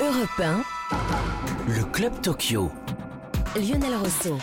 Europe 1, Le Club Tokyo. Lionel Rousseau.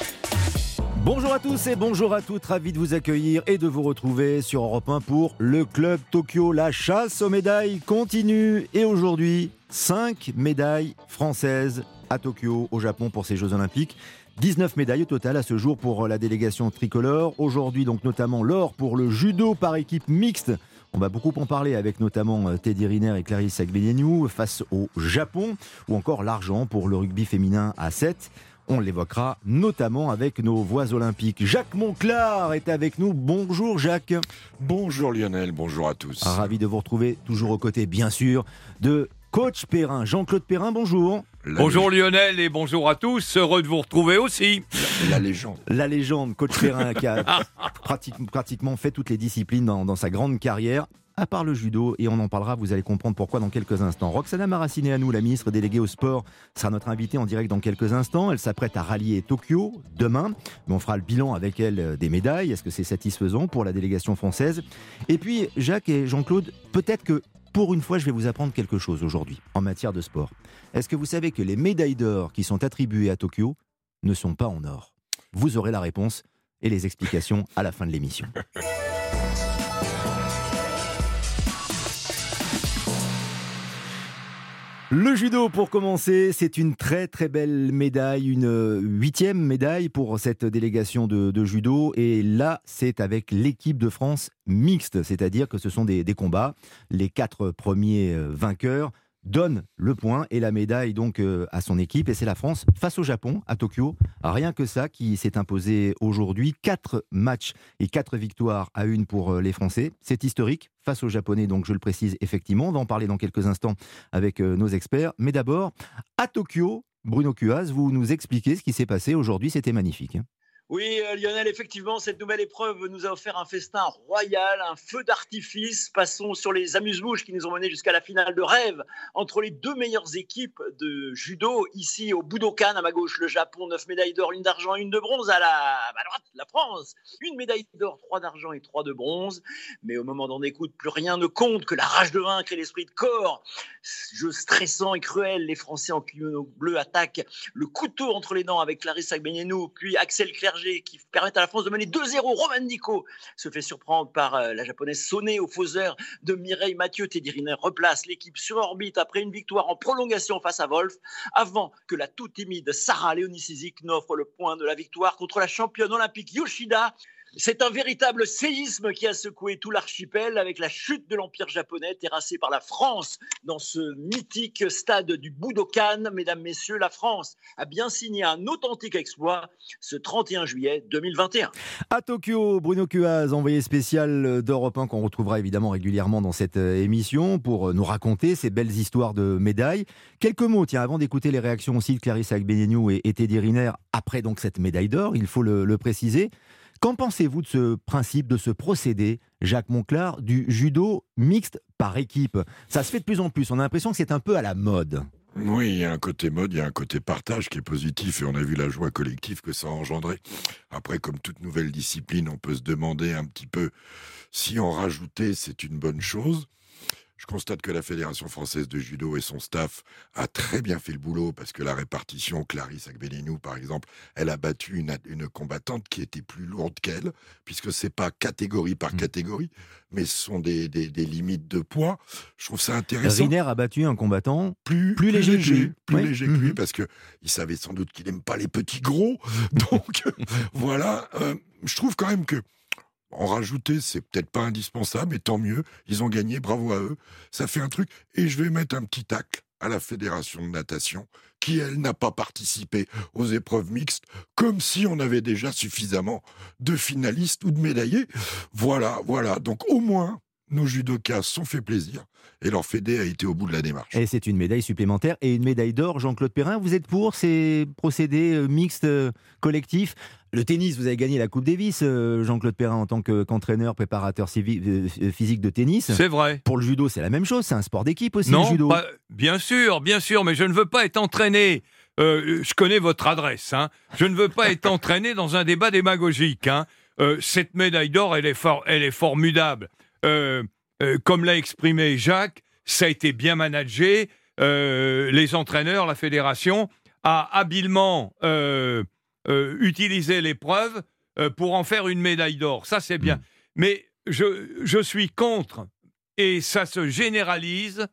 Bonjour à tous et bonjour à toutes, ravi de vous accueillir et de vous retrouver sur Europe 1 pour le Club Tokyo. La chasse aux médailles continue et aujourd'hui, 5 médailles françaises à Tokyo, au Japon pour ces Jeux Olympiques. 19 médailles au total à ce jour pour la délégation tricolore. Aujourd'hui donc notamment l'or pour le judo par équipe mixte. On va beaucoup en parler avec notamment euh, Teddy Riner et Clarisse Agbenienou face au Japon ou encore l'argent pour le rugby féminin à 7. On l'évoquera notamment avec nos voix olympiques. Jacques Monclar est avec nous. Bonjour Jacques. Bonjour Lionel, bonjour à tous. Ravi de vous retrouver, toujours aux côtés bien sûr de coach Perrin. Jean-Claude Perrin, bonjour. La Bonjour Lionel et bonjour à tous, heureux de vous retrouver aussi. La légende. La légende, coach Perrin, qui a pratique- pratiquement fait toutes les disciplines dans, dans sa grande carrière, à part le judo, et on en parlera, vous allez comprendre pourquoi dans quelques instants. Roxana Maraciné à nous, la ministre déléguée au sport, sera notre invitée en direct dans quelques instants. Elle s'apprête à rallier Tokyo demain, mais on fera le bilan avec elle euh, des médailles. Est-ce que c'est satisfaisant pour la délégation française? Et puis, Jacques et Jean-Claude, peut-être que pour une fois, je vais vous apprendre quelque chose aujourd'hui en matière de sport. Est-ce que vous savez que les médailles d'or qui sont attribuées à Tokyo ne sont pas en or? Vous aurez la réponse et les explications à la fin de l'émission. Le judo, pour commencer, c'est une très très belle médaille, une huitième médaille pour cette délégation de, judo. Et là, c'est avec l'équipe de France mixte, c'est-à-dire que ce sont des, combats. Les quatre premiers vainqueurs donnent le point et la médaille donc euh, à son équipe. Et c'est la France face au Japon à Tokyo. Rien que ça qui s'est imposé aujourd'hui. Quatre matchs et quatre victoires à une pour euh, les Français. C'est historique face aux Japonais, donc je le précise effectivement. On va en parler dans quelques instants avec euh, nos experts. Mais d'abord, à Tokyo, Bruno Cuas, vous nous expliquez ce qui s'est passé aujourd'hui. C'était magnifique. Oui, euh, Lionel, effectivement, cette nouvelle épreuve nous a offert un festin royal, un feu d'artifice. Passons sur les amuse-bouches qui nous ont menés jusqu'à la finale de rêve entre les deux meilleures équipes de judo. Ici, au Budokan, à ma gauche, le Japon, 9 médailles d'or, une d'argent, une de bronze. À, la, droite, la France, une médaille d'or, trois d'argent et trois de bronze. Mais au moment d'en écoute, plus rien ne compte que la rage de vaincre et l'esprit de corps. Jeu stressant et cruel, les Français en kimono bleu attaquent le couteau entre les dents avec Clarisse Agbenienou, puis Axel Qui permettent à la France de mener 2-0. Roman Nico se fait surprendre par euh, la japonaise Soné au faiseur de Mireille Mathieu. Teddy Riner replace l'équipe sur orbite après une victoire en prolongation face à Wolf, avant que la tout timide Sarah Leonisizik n'offre le point de la victoire contre la championne olympique Yoshida. C'est un véritable séisme qui a secoué tout l'archipel avec la chute de l'Empire japonais terrassé par la France dans ce mythique stade du Budokan. Mesdames, Messieurs, la France a bien signé un authentique exploit ce 31 juillet 2021. À Tokyo, Bruno Cuaz, envoyé spécial d'Europe 1 qu'on retrouvera évidemment régulièrement dans cette euh, émission pour euh, nous raconter ces belles histoires de médailles. Quelques mots, tiens, avant d'écouter les réactions aussi de Clarisse Agbenienou et, Teddy Riner après donc cette médaille d'or, il faut le préciser. Qu'en pensez-vous de ce principe, de ce procédé, Jacques Monclar, du judo mixte par équipe? Ça se fait de plus en plus, on a l'impression que c'est un peu à la mode. Oui, il y a un côté mode, il y a un côté partage qui est positif et on a vu la joie collective que ça a engendré. Après, comme toute nouvelle discipline, on peut se demander un petit peu si en rajouter, c'est une bonne chose. Je constate que la Fédération française de judo et son staff a très bien fait le boulot parce que la répartition, Clarisse Agbenienou par exemple, elle a battu une, une combattante qui était plus lourde qu'elle, puisque c'est pas catégorie par Mm. catégorie, mais ce sont des, des- des limites de poids. Je trouve ça intéressant. Riner a battu un combattant plus, Plus léger que lui. plus Oui. léger que lui, Mhm. parce que il savait sans doute qu'il n'aime pas les petits gros. Donc voilà, euh, je trouve quand même que en rajouter, c'est peut-être pas indispensable, mais tant mieux. Ils ont gagné, bravo à eux. Ça fait un truc. Et je vais mettre un petit tacle à la fédération de natation, qui elle n'a pas participé aux épreuves mixtes, comme si on avait déjà suffisamment de finalistes ou de médaillés. Voilà, voilà. Donc au moins, nos judokas se sont fait plaisir et leur fédé a été au bout de la démarche. Et c'est une médaille supplémentaire et une médaille d'or. Jean-Claude Perrin, vous êtes pour ces procédés euh, mixtes euh, collectifs? Le tennis, vous avez gagné la Coupe Davis, euh, Jean-Claude Perrin, en tant que- qu'entraîneur, préparateur physique de tennis. C'est vrai. Pour le judo, c'est la même chose, c'est un sport d'équipe aussi, Non, le judo. pas- bien sûr, bien sûr, mais je ne veux pas être entraîné. euh, je connais votre adresse. Hein. Je ne veux pas être entraîné dans un débat démagogique. Hein. Euh, cette médaille d'or, elle, elle est formidable. Euh, euh, comme l'a exprimé Jacques, ça a été bien managé. euh, les entraîneurs, la fédération, a habilement utilisé l'épreuve pour en faire une médaille d'or. Ça, c'est bien. Mm. Mais je, je suis contre, et ça se généralise,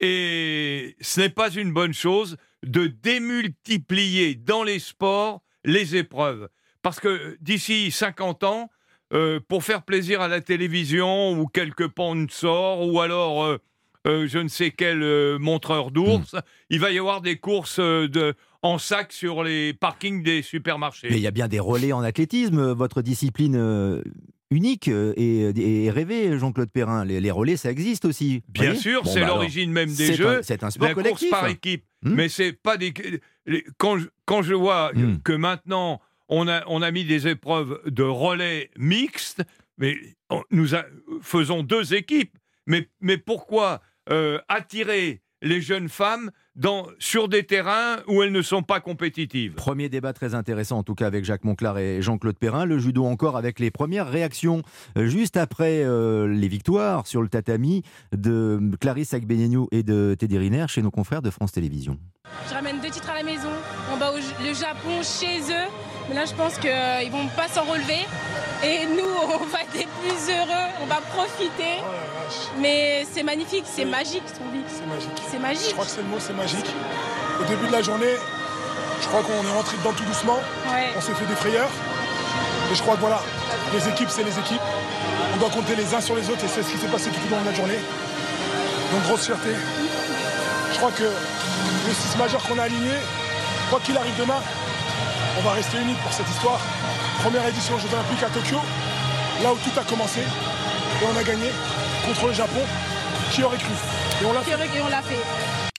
et ce n'est pas une bonne chose de démultiplier dans les sports les épreuves. Parce que d'ici 50 ans, euh, pour faire plaisir à la télévision ou quelques sponsors ou alors euh, euh, je ne sais quel montreur d'ours, il va y avoir des courses de, en sac sur les parkings des supermarchés. Mais il y a bien des relais en athlétisme. Votre discipline unique et, et rêvée, Jean-Claude Perrin. Les, les relais, ça existe aussi. Bien sûr, Bon, c'est bah l'origine même des jeux. C'est un sport la course collectif. par équipe. Hmm? Mais c'est pas des. les- Quand je, quand je vois Hmm. que maintenant on a, on a mis des épreuves de relais mixtes, mais on- nous a- faisons deux équipes. Mais, mais pourquoi euh, attirer les jeunes femmes dans, sur des terrains où elles ne sont pas compétitives? Premier débat très intéressant, en tout cas avec Jacques Monclar et Jean-Claude Perrin. Le judo encore avec les premières réactions juste après euh, les victoires sur le tatami de Clarisse Agbenienou et de Teddy Riner chez nos confrères de France Télévisions. Je ramène deux titres à la maison. On bat au- le Japon chez eux. Mais là, je pense qu'ils vont pas s'en relever. Et nous, on va être plus heureux. On va profiter. Oh Mais c'est magnifique, c'est magique ce qu'on vit. c'est magique. C'est Je magique. crois que c'est le mot, c'est magique. Au début de la journée, je crois qu'on est rentré dedans tout doucement. Ouais. On s'est fait des frayeurs. Et je crois que voilà, les équipes, c'est les équipes. On doit compter les uns sur les autres et c'est ce qui s'est passé tout au long de la journée. Donc grosse fierté. Je crois que le 6 majeur qu'on a aligné, quoi qu'il arrive demain, on va rester unis pour cette histoire. Première édition aux Jeux Olympiques à Tokyo, là où tout a commencé. Et on a gagné contre le Japon. Qui aurait cru? Et on l'a fait.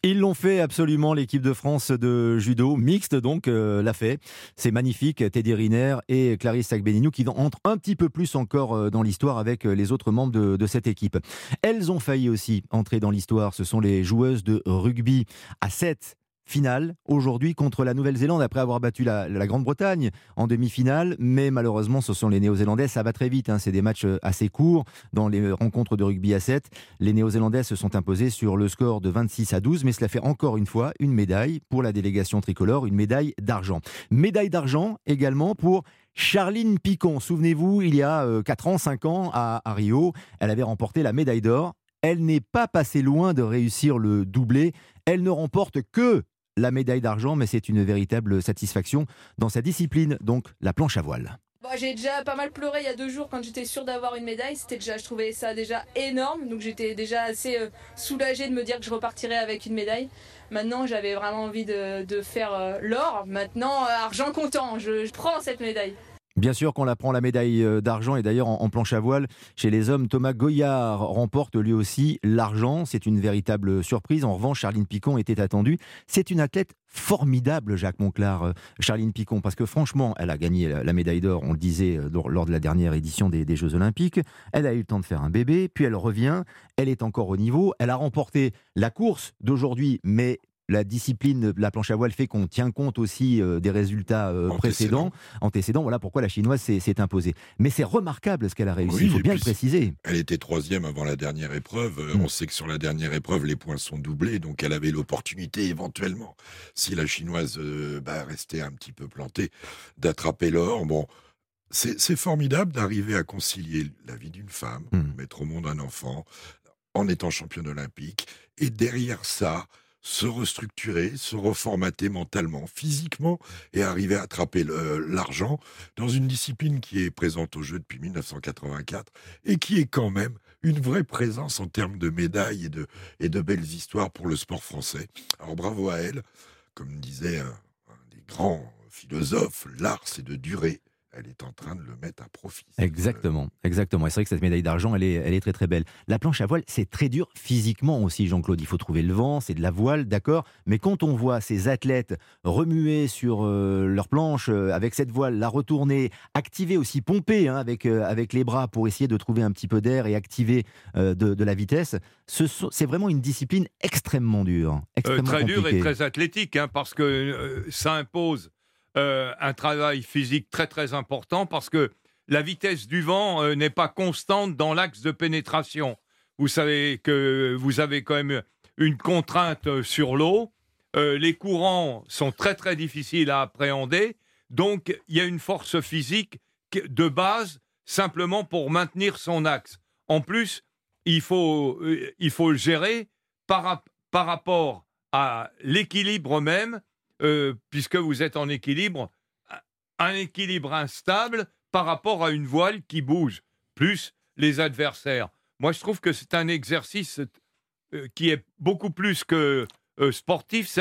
Ils l'ont fait absolument, l'équipe de France de judo, mixte donc, euh, l'a fait. C'est magnifique, Teddy Riner et Clarisse Agbenienou qui entrent un petit peu plus encore euh, dans l'histoire avec euh, les autres membres de, de cette équipe. Elles ont failli aussi entrer dans l'histoire, ce sont les joueuses de rugby à 7 finale aujourd'hui contre la Nouvelle-Zélande après avoir battu la, Grande-Bretagne en demi-finale. Mais malheureusement, ce sont les Néo-Zélandais. Ça va très vite. hein. C'est des matchs euh, assez courts dans les rencontres de rugby à 7. Les Néo-Zélandais se sont imposés sur le score de 26 à 12. Mais cela fait encore une fois une médaille pour la délégation tricolore, une médaille d'argent. Médaille d'argent également pour Charline Picon. Souvenez-vous, il y a 4 ans, 5 ans à Rio, elle avait remporté la médaille d'or. Elle n'est pas passée loin de réussir le doublé. Elle ne remporte que la médaille d'argent, mais c'est une véritable satisfaction dans sa discipline, donc la planche à voile. J'ai déjà pas mal pleuré il y a deux jours quand j'étais sûre d'avoir une médaille. C'était déjà, je trouvais ça déjà énorme, donc j'étais déjà assez euh, soulagée de me dire que je repartirais avec une médaille. Maintenant, j'avais vraiment envie de, faire euh, l'or. Maintenant, euh, argent comptant, je prends cette médaille. Bien sûr qu'on la prend la médaille euh, d'argent et d'ailleurs en, planche à voile chez les hommes, Thomas Goyard remporte lui aussi l'argent. C'est une véritable surprise. En revanche, Charline Picon était attendue. C'est une athlète formidable, Jacques Monclar, euh, Charline Picon, parce que franchement, elle a gagné la, médaille d'or, on le disait euh, lors, de la dernière édition des Jeux Olympiques. Elle a eu le temps de faire un bébé, puis elle revient. Elle est encore au niveau. Elle a remporté la course d'aujourd'hui, mais la discipline, la planche à voile fait qu'on tient compte aussi euh, des résultats euh, précédents, antécédents. Voilà pourquoi la chinoise s'est imposée. Mais c'est remarquable ce qu'elle a réussi. Oui, Il faut bien le préciser. Elle était troisième avant la dernière épreuve. Euh, Mm. On sait que sur la dernière épreuve, les points sont doublés, donc elle avait l'opportunité éventuellement, si la chinoise euh, bah, restait un petit peu plantée, d'attraper l'or. Bon, c'est c'est formidable d'arriver à concilier la vie d'une femme, Mm. mettre au monde un enfant, en étant championne olympique, et derrière ça, se restructurer, se reformater mentalement, physiquement, et arriver à attraper l'argent dans une discipline qui est présente au jeu depuis 1984 et qui est quand même une vraie présence en termes de médailles et de, et de belles histoires pour le sport français. Alors bravo à elle. Comme disait un, un des grands philosophes, l'art c'est de durer. Elle est en train de le mettre à profit. Exactement, exactement. Et c'est vrai que cette médaille d'argent, elle est, elle est très très belle. La planche à voile, c'est très dur physiquement aussi, Jean-Claude. Il faut trouver le vent, c'est de la voile, d'accord. Mais quand on voit ces athlètes remuer sur euh, leur planche euh, avec cette voile, la retourner, activer aussi, pomper hein, avec, euh, avec les bras pour essayer de trouver un petit peu d'air et activer euh, de, de la vitesse, ce c'est vraiment une discipline extrêmement dure. Euh, Extrêmement très dur et très athlétique, hein, parce que euh, ça impose euh, un travail physique très très important, parce que la vitesse du vent euh, n'est pas constante dans l'axe de pénétration. Vous savez que vous avez quand même une contrainte euh, sur l'eau. Les courants sont très très difficiles à appréhender. Donc il y a une force physique de base simplement pour maintenir son axe. En plus, il faut, il faut le gérer par, par rapport à l'équilibre même, puisque vous êtes en équilibre, un équilibre instable par rapport à une voile qui bouge, plus les adversaires. Moi, je trouve que c'est un exercice euh, qui est beaucoup plus que euh, sportif.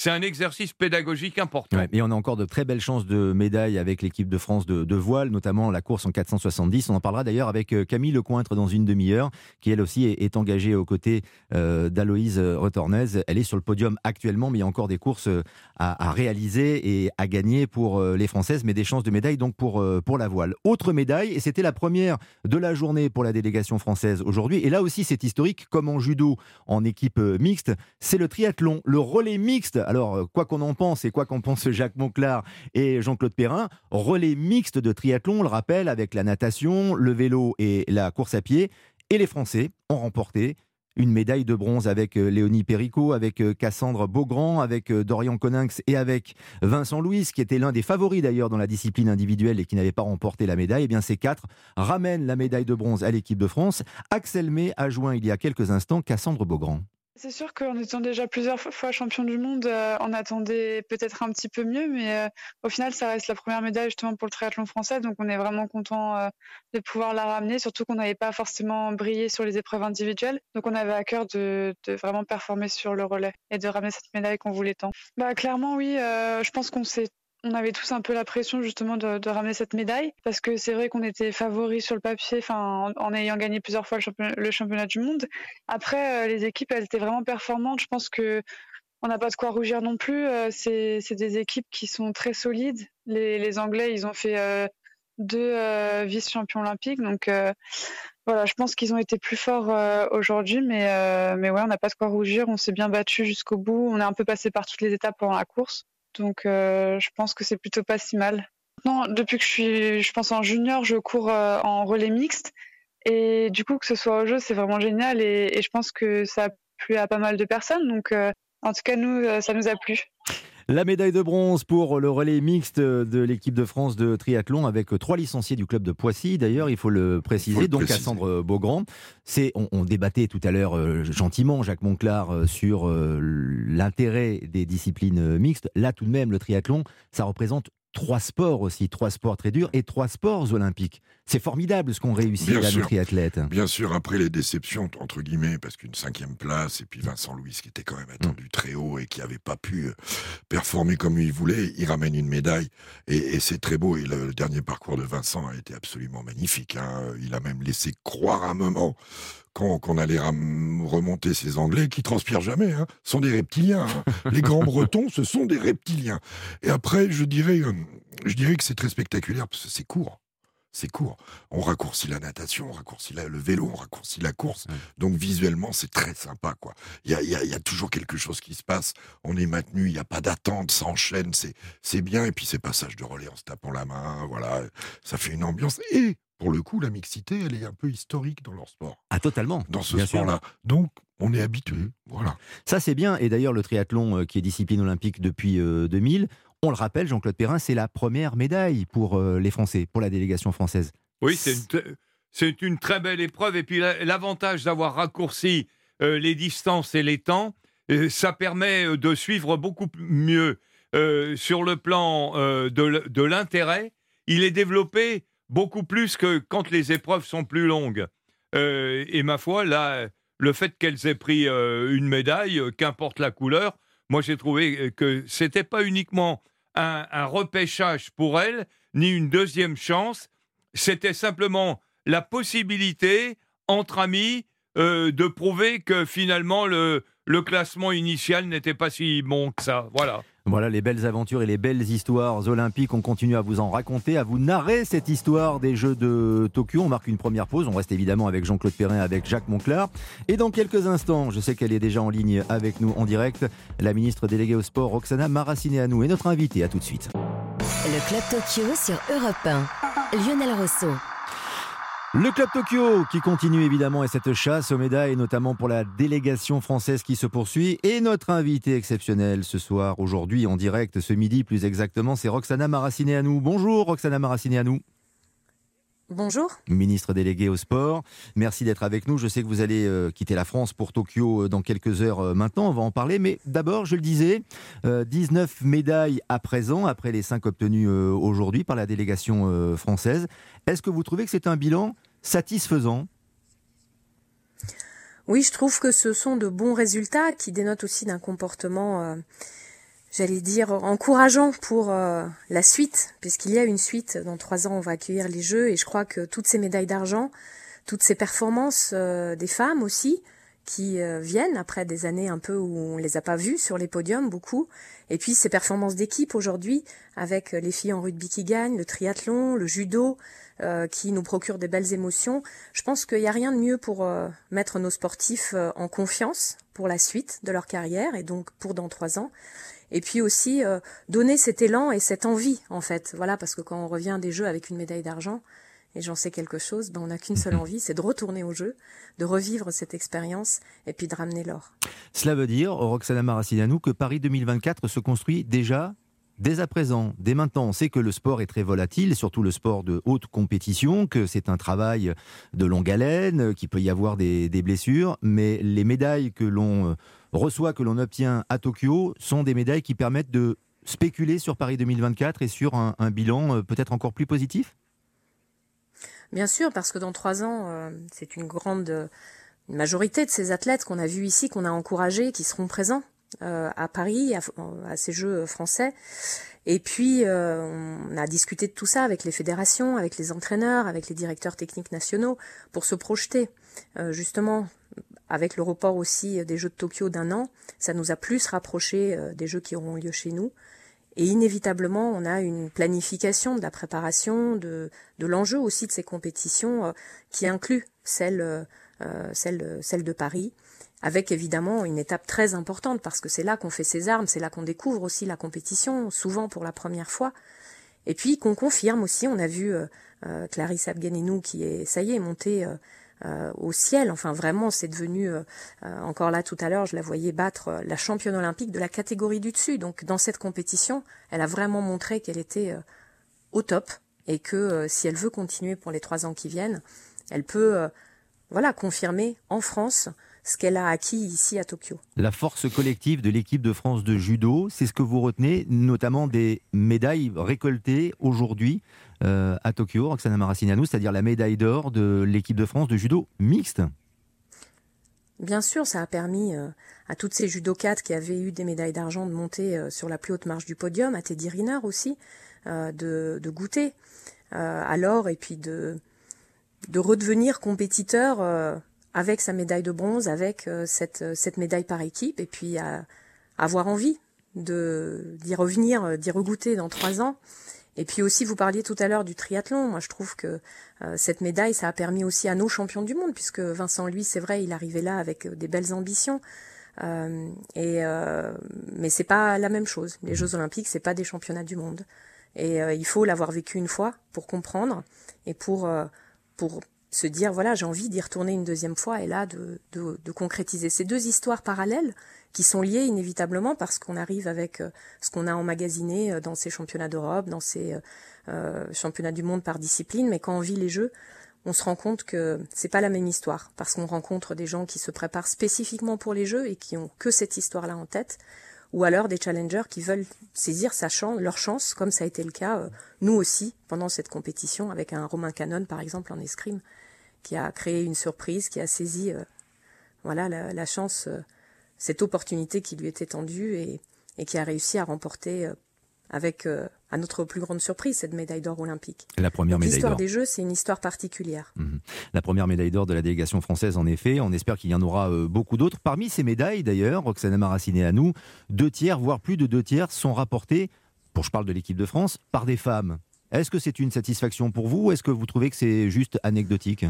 C'est un exercice pédagogique important. et on a encore de très belles chances de médailles avec l'équipe de France de, voile, notamment la course en 470. On en parlera d'ailleurs avec euh, Camille Lecointre dans une demi-heure, qui elle aussi est, engagée aux côtés euh, d'Aloïse Retornez. Elle est sur le podium actuellement, mais il y a encore des courses euh, à, réaliser et à gagner pour les Françaises, mais des chances de médailles donc pour, pour la voile. Autre médaille, et c'était la première de la journée pour la délégation française aujourd'hui. Et là aussi, c'est historique, comme en judo en équipe mixte, c'est le triathlon, le relais mixte alors, euh, quoi qu'on en pense et quoi qu'en pense Jacques Monclar et Jean-Claude Perrin, relais mixte de triathlon, on le rappelle, avec la natation, le vélo et la course à pied. Et les Français ont remporté une médaille de bronze avec euh, Léonie Perricot, avec euh, Cassandre Beaugrand, avec Dorian Coninx et avec Vincent Louis, qui était l'un des favoris d'ailleurs dans la discipline individuelle et qui n'avait pas remporté la médaille. Et eh bien ces quatre ramènent la médaille de bronze à l'équipe de France. Axel May a joint il y a quelques instants Cassandre Beaugrand. C'est sûr qu'en étant déjà plusieurs fois champion du monde, euh, on attendait peut-être un petit peu mieux, mais euh, au final, ça reste la première médaille justement pour le triathlon français, donc on est vraiment content euh, de pouvoir la ramener, surtout qu'on n'avait pas forcément brillé sur les épreuves individuelles, donc on avait à cœur de, de, vraiment performer sur le relais et de ramener cette médaille qu'on voulait tant. Bah clairement oui, je pense qu'on s'est on avait tous un peu la pression justement de, ramener cette médaille parce que c'est vrai qu'on était favoris sur le papier, en, ayant gagné plusieurs fois le championnat, du monde. Après, euh, les équipes, elles étaient vraiment performantes. Je pense que on n'a pas de quoi rougir non plus. Euh, c'est des équipes qui sont très solides. Les, Anglais, ils ont fait euh, deux vice-champions olympiques, donc voilà, je pense qu'ils ont été plus forts aujourd'hui, mais mais ouais, on n'a pas de quoi rougir. On s'est bien battu jusqu'au bout. On est un peu passé par toutes les étapes pendant la course. Donc euh, je pense que c'est plutôt pas si mal. Non, depuis que je suis, je pense en junior, je cours euh, en relais mixte. Et du coup, que ce soit au jeu, c'est vraiment génial. Et, je pense que ça a plu à pas mal de personnes. Donc, euh, en tout cas, nous, ça nous a plu. La médaille de bronze pour le relais mixte de l'équipe de France de triathlon avec trois licenciés du club de Poissy. D'ailleurs, il faut le préciser. donc, Cassandre Beaugrand. C'est, on, débattait tout à l'heure euh, gentiment, Jacques Monclar, euh, sur euh, l'intérêt des disciplines mixtes. Là, tout de même, le triathlon, ça représente trois sports aussi, trois sports très durs et trois sports olympiques. C'est formidable ce qu'on réussit à nos triathlètes. Bien sûr, après les déceptions, entre guillemets, parce qu'une cinquième place, et puis Vincent Louis qui était quand même attendu mm. très haut et qui n'avait pas pu euh, performer comme il voulait, il ramène une médaille et, c'est très beau. Et le dernier parcours de Vincent a été absolument magnifique. Hein. Il a même laissé croire un moment qu'on allait remonter ces Anglais qui transpirent jamais, hein, sont des reptiliens. Hein. Les grands Bretons, ce sont des reptiliens. Et après, je dirais, euh, je dirais que c'est très spectaculaire parce que c'est court. C'est court. On raccourcit la natation, on raccourcit le vélo, on raccourcit la course. Donc visuellement, c'est très sympa. quoi. Il y a, toujours quelque chose qui se passe. On est maintenu, il n'y a pas d'attente, ça enchaîne, c'est bien. Et puis ces passages de relais en se tapant la main, voilà, ça fait une ambiance. Et pour le coup, la mixité, elle est un peu historique dans leur sport. Ah, totalement. Dans ce sport-là. Donc, on est habitué. Voilà. Ça, c'est bien. Et d'ailleurs, le triathlon, euh, qui est discipline olympique depuis 2000, euh, on le rappelle, Jean-Claude Perrin, c'est la première médaille pour euh, les Français, pour la délégation française. Oui, c'est une, très belle épreuve. Et puis, l'avantage d'avoir raccourci les distances et les temps, ça permet de suivre beaucoup mieux sur le plan de l'intérêt. Il est développé beaucoup plus que quand les épreuves sont plus longues. Euh, et ma foi, là, le fait qu'elles aient pris euh, une médaille, euh, qu'importe la couleur, moi j'ai trouvé que c'était pas uniquement un, repêchage pour elles, ni une deuxième chance, c'était simplement la possibilité entre amis de prouver que finalement le, le classement initial n'était pas si bon que ça. Voilà. Voilà les belles aventures et les belles histoires olympiques. On continue à vous en raconter, à vous narrer cette histoire des Jeux de Tokyo. On marque une première pause. On reste évidemment avec Jean-Claude Perrin, avec Jacques Monclar. Et dans quelques instants, je sais qu'elle est déjà en ligne avec nous en direct, la ministre déléguée au sport, Roxana Maracineanu, est notre invitée. À tout de suite. Le Club Tokyo sur Europe 1. Lionel Rousseau. Le Club Tokyo qui continue évidemment et cette chasse aux médailles, notamment pour la délégation française qui se poursuit. Et notre invité exceptionnel ce soir, aujourd'hui en direct, ce midi plus exactement, c'est Roxana Maracineanu. Bonjour Roxana Maracineanu. Bonjour. Ministre délégué au sport, merci d'être avec nous. Je sais que vous allez euh, quitter la France pour Tokyo euh, dans quelques heures euh, maintenant, on va en parler. Mais d'abord, je le disais, 19 médailles à présent, après les 5 obtenues aujourd'hui par la délégation française. Est-ce que vous trouvez que c'est un bilan satisfaisant? Oui, je trouve que ce sont de bons résultats qui dénotent aussi d'un comportement j'allais dire, encourageant pour euh, la suite, puisqu'il y a une suite. Dans trois ans, on va accueillir les Jeux, et je crois que toutes ces médailles d'argent, toutes ces performances euh, des femmes aussi, qui euh, viennent après des années un peu où on les a pas vues sur les podiums beaucoup, et puis ces performances d'équipe aujourd'hui, avec les filles en rugby qui gagnent, le triathlon, le judo, qui nous procurent des belles émotions. Je pense qu'il n'y a rien de mieux pour mettre nos sportifs en confiance pour la suite de leur carrière, et donc pour dans trois ans et puis aussi euh, donner cet élan et cette envie en fait. Voilà, parce que quand on revient des Jeux avec une médaille d'argent, et j'en sais quelque chose, ben on n'a qu'une seule mhm. envie, c'est de retourner au jeu, de revivre cette expérience et puis de ramener l'or. Cela veut dire, Roxana Maracineanu, que Paris 2024 se construit déjà Dès à présent, dès maintenant, on sait que le sport est très volatile, surtout le sport de haute compétition, que c'est un travail de longue haleine, qu'il peut y avoir des, des blessures, mais les médailles que l'on reçoit, que l'on obtient à Tokyo, sont des médailles qui permettent de spéculer sur Paris 2024 et sur un, bilan euh, peut-être encore plus positif? Bien sûr, parce que dans trois ans, euh, c'est une grande majorité de ces athlètes qu'on a vus ici, qu'on a encouragés, qui seront présents euh, à Paris, à, ces Jeux français. Et puis, on a discuté de tout ça avec les fédérations, avec les entraîneurs, avec les directeurs techniques nationaux, pour se projeter. justement, avec le report aussi des Jeux de Tokyo d'un an, ça nous a plus rapproché euh, des Jeux qui auront lieu chez nous. Et inévitablement, on a une planification de la préparation, de, l'enjeu aussi de ces compétitions euh, qui inclut celle, euh, de Paris, avec évidemment une étape très importante parce que c'est là qu'on fait ses armes, c'est là qu'on découvre aussi la compétition, souvent pour la première fois. Et puis qu'on confirme aussi, on a vu Clarisse Abganenou qui est, ça y est, montée euh, au ciel. Enfin, vraiment, c'est devenu, euh, euh, encore là tout à l'heure, je la voyais battre la championne olympique de la catégorie du dessus. Donc, dans cette compétition, elle a vraiment montré qu'elle était au top et que si elle veut continuer pour les trois ans qui viennent, elle peut, voilà, confirmer en France ce qu'elle a acquis ici à Tokyo. La force collective de l'équipe de France de judo, c'est ce que vous retenez, notamment des médailles récoltées aujourd'hui euh, à Tokyo, Roxana Maracineanu, c'est-à-dire la médaille d'or de l'équipe de France de judo mixte. Bien sûr, ça a permis euh, à toutes ces judokates qui avaient eu des médailles d'argent de monter euh, sur la plus haute marche du podium, à Teddy Riner aussi, de, de, goûter à l'or et puis de, de redevenir compétiteur avec sa médaille de bronze, avec euh, cette, euh, cette médaille par équipe, et puis à, avoir envie de d'y revenir, euh, d'y regoûter dans trois ans. Et puis aussi, vous parliez tout à l'heure du triathlon. Moi, je trouve que cette médaille, ça a permis aussi à nos champions du monde, puisque Vincent, lui, c'est vrai, il arrivait là avec des belles ambitions. Euh, et euh, mais c'est pas la même chose. Les Jeux Olympiques, c'est pas des championnats du monde. Et il faut l'avoir vécu une fois pour comprendre et pour pour se dire voilà j'ai envie d'y retourner une deuxième fois et là de, de, concrétiser. Ces deux histoires parallèles qui sont liées inévitablement parce qu'on arrive avec euh, ce qu'on a emmagasiné euh, dans ces championnats d'Europe, dans ces euh, championnats du monde par discipline, mais quand on vit les jeux, on se rend compte que c'est pas la même histoire. Parce qu'on rencontre des gens qui se préparent spécifiquement pour les jeux et qui ont que cette histoire-là en tête, ou alors des challengers qui veulent saisir sa chance, leur chance, comme ça a été le cas nous aussi pendant cette compétition avec un Romain Canon par exemple en escrime qui a créé une surprise, qui a saisi euh, voilà la, chance, euh, cette opportunité qui lui était tendue et, et qui a réussi à remporter euh, avec, à notre plus grande surprise, cette médaille d'or olympique. La première médaille d'or. L'histoire des Jeux, c'est une histoire particulière. Mhm. La première médaille d'or de la délégation française, en effet. On espère qu'il y en aura beaucoup d'autres. Parmi ces médailles, d'ailleurs, Roxana Maraciné à nous, deux tiers, voire plus de deux tiers, sont rapportés, pour je parle de l'équipe de France, par des femmes. Est-ce que c'est une satisfaction pour vous ou est-ce que vous trouvez que c'est juste anecdotique?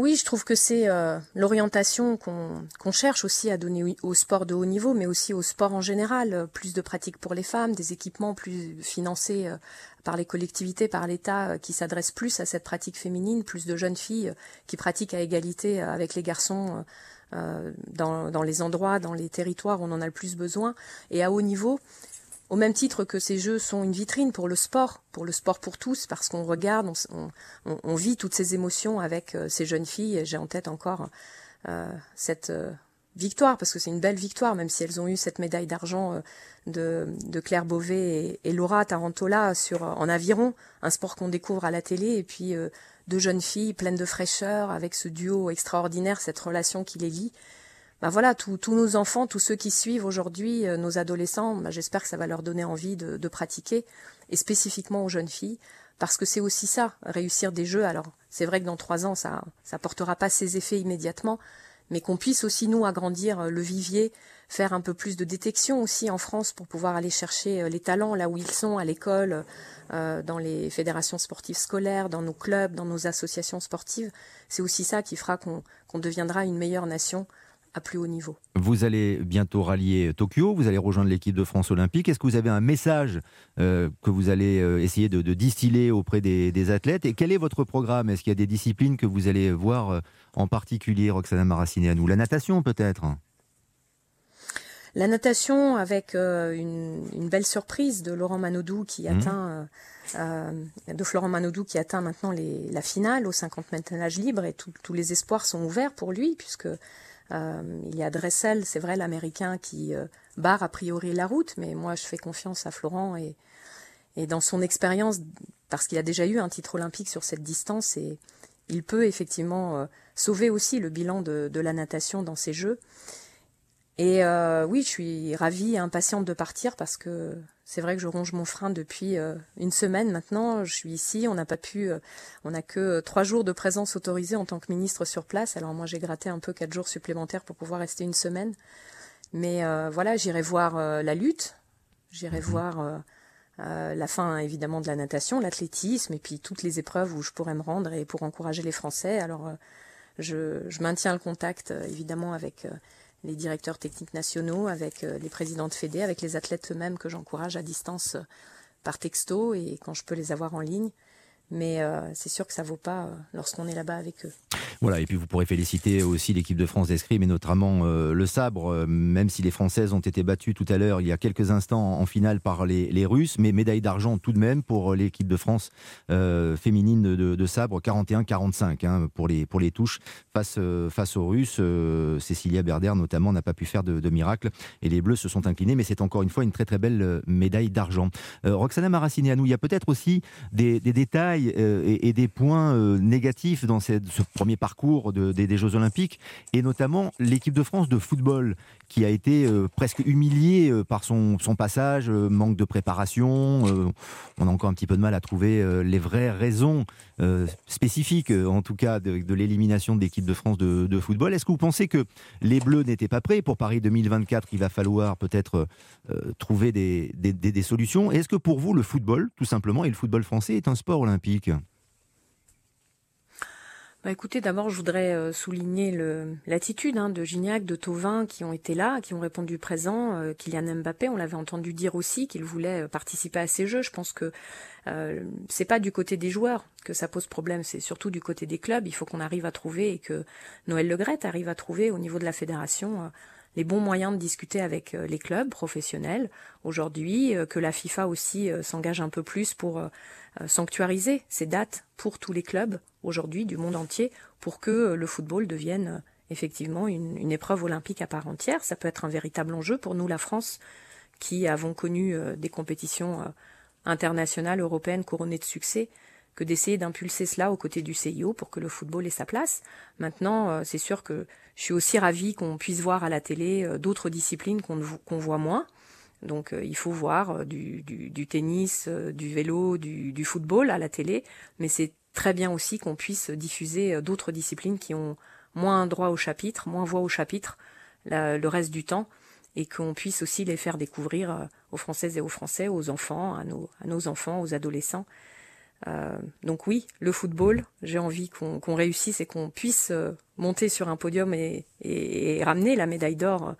Oui, je trouve que c'est euh, l'orientation qu'on cherche aussi à donner au sport de haut niveau, mais aussi au sport en général. Plus de pratiques pour les femmes, des équipements plus financés euh, par les collectivités, par l'État, euh, qui s'adressent plus à cette pratique féminine, plus de jeunes filles qui pratiquent à égalité avec les garçons dans les endroits, dans les territoires où on en a le plus besoin. Et à haut niveau, au même titre que ces jeux sont une vitrine pour le sport, pour le sport pour tous, parce qu'on regarde, on, vit toutes ces émotions avec euh, ces jeunes filles. J'ai en tête encore euh, cette euh, victoire, parce que c'est une belle victoire, même si elles ont eu cette médaille d'argent de, Claire Beauvais et, Laura Tarantola sur, en aviron, un sport qu'on découvre à la télé, et puis deux jeunes filles pleines de fraîcheur, avec ce duo extraordinaire, cette relation qui les lie bah voilà, tous nos enfants, tous ceux qui suivent aujourd'hui, euh, nos adolescents, bah j'espère que ça va leur donner envie de, pratiquer, et spécifiquement aux jeunes filles, parce que c'est aussi ça, réussir des jeux. Alors, c'est vrai que dans trois ans, ça ça portera pas ses effets immédiatement, mais qu'on puisse aussi nous agrandir euh, le vivier, faire un peu plus de détection aussi en France pour pouvoir aller chercher euh, les talents là où ils sont à l'école, dans les fédérations sportives scolaires, dans nos clubs, dans nos associations sportives. C'est aussi ça qui fera qu'on deviendra une meilleure nation à plus haut niveau. Vous allez bientôt rallier Tokyo, vous allez rejoindre l'équipe de France olympique. Est-ce que vous avez un message euh, que vous allez euh, essayer de, distiller auprès des, athlètes? Et quel est votre programme? Est-ce qu'il y a des disciplines que vous allez voir euh, en particulier, Roxana Maraciné à nous? La natation peut-être la natation avec une, belle surprise de Laurent Manodou qui mmh. atteint de Florent Manodou qui atteint maintenant la finale au 50 mètres nage libre et tous les espoirs sont ouverts pour lui puisque il y a Dressel, c'est vrai, l'Américain qui euh, barre a priori la route, mais moi je fais confiance à Florent et, dans son expérience, parce qu'il a déjà eu un titre olympique sur cette distance, et il peut effectivement euh, sauver aussi le bilan de, de, la natation dans ces Jeux. Et oui, je suis ravie et impatiente de partir parce que c'est vrai que je ronge mon frein depuis euh, une semaine maintenant. Je suis ici. On n'a pas pu, euh, on n'a que euh, trois jours de présence autorisée en tant que ministre sur place. Alors moi, j'ai gratté un peu quatre jours supplémentaires pour pouvoir rester une semaine. Mais voilà, j'irai voir la lutte. J'irai mhm. voir la fin évidemment de la natation, l'athlétisme et puis toutes les épreuves où je pourrais me rendre et pour encourager les Français. Alors je, je, maintiens le contact évidemment avec les directeurs techniques nationaux, avec euh, les présidents de Fédé, avec les athlètes eux-mêmes que j'encourage à distance euh, par texto. Et quand je peux les avoir en ligne mais euh, c'est sûr que ça vaut pas euh, lorsqu'on est là-bas avec eux. Voilà, et puis vous pourrez féliciter aussi l'équipe de France d'escrime et notamment euh, le sabre, même si les Françaises ont été battues tout à l'heure, il y a quelques instants en finale par les, Russes, mais médaille d'argent tout de même pour l'équipe de France féminine de, sabre, 41-45 hein, pour, les, pour les touches face, face aux Russes. Cécilia Berder notamment n'a pas pu faire de, miracle et les Bleus se sont inclinés, mais c'est encore une fois une très très belle médaille d'argent. Roxana nous, il y a peut-être aussi des détails euh, et, des points euh, négatifs dans ce premier parcours des, Jeux Olympiques, et notamment l'équipe de France de football qui a été euh, presque humiliée par son, passage, manque de préparation. on a encore un petit peu de mal à trouver les vraies raisons spécifiques, en tout cas, de, l'élimination de l'équipe de France de, football. Est-ce que vous pensez que les Bleus n'étaient pas prêts pour Paris 2024 Il va falloir peut-être trouver des, des solutions. Est-ce que pour vous, le football, tout simplement, et le football français est un sport olympique? Bah écoutez, d'abord, je voudrais euh, souligner l'attitude hein, de Gignac, de Tovin, qui ont été là, qui ont répondu présent. Euh, Kylian Mbappé, on l'avait entendu dire aussi qu'il voulait euh, participer à ces jeux. Je pense que euh, c'est pas du côté des joueurs que ça pose problème, c'est surtout du côté des clubs. Il faut qu'on arrive à trouver et que Noël Legrette arrive à trouver au niveau de la fédération les bons moyens de discuter avec les clubs professionnels aujourd'hui, que la FIFA aussi s'engage un peu plus pour euh, sanctuariser ces dates pour tous les clubs aujourd'hui du monde entier pour que euh, le football devienne euh, effectivement une, épreuve olympique à part entière. Ça peut être un véritable enjeu pour nous, la France, qui avons connu des compétitions internationales, européennes couronnées de succès, d'essayer d'impulser cela aux côtés du CIO pour que le football ait sa place. Maintenant, c'est sûr que je suis aussi ravie qu'on puisse voir à la télé d'autres disciplines qu'on voit moins. Donc euh, il faut voir euh, du, tennis, euh, du vélo, du, football à la télé, mais c'est très bien aussi qu'on puisse diffuser d'autres disciplines qui ont moins droit au chapitre, moins voix au chapitre le reste du temps, et qu'on puisse aussi les faire découvrir aux Françaises et aux Français, aux enfants, à nos enfants, aux adolescents. Donc oui, le football, j'ai envie qu'on réussisse et qu'on puisse monter sur un podium et, et ramener la médaille d'or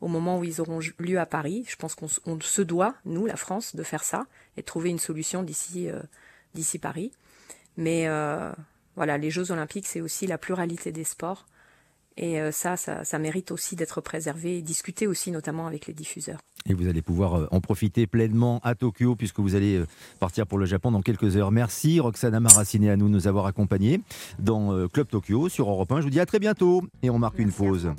au moment où ils auront lieu à Paris. Je pense qu'on se doit, nous, la France, de faire ça et de trouver une solution d'ici d'ici Paris. Mais voilà, les Jeux Olympiques, c'est aussi la pluralité des sports. Et euh, ça, ça, mérite aussi d'être préservé et discuté aussi, notamment avec les diffuseurs. Et vous allez pouvoir euh, en profiter pleinement à Tokyo, puisque vous allez euh, partir pour le Japon dans quelques heures. Merci Roxana Maraciné à nous nous avoir accompagnés dans Club Tokyo sur Europe 1. Je vous dis à très bientôt et on marque une pause.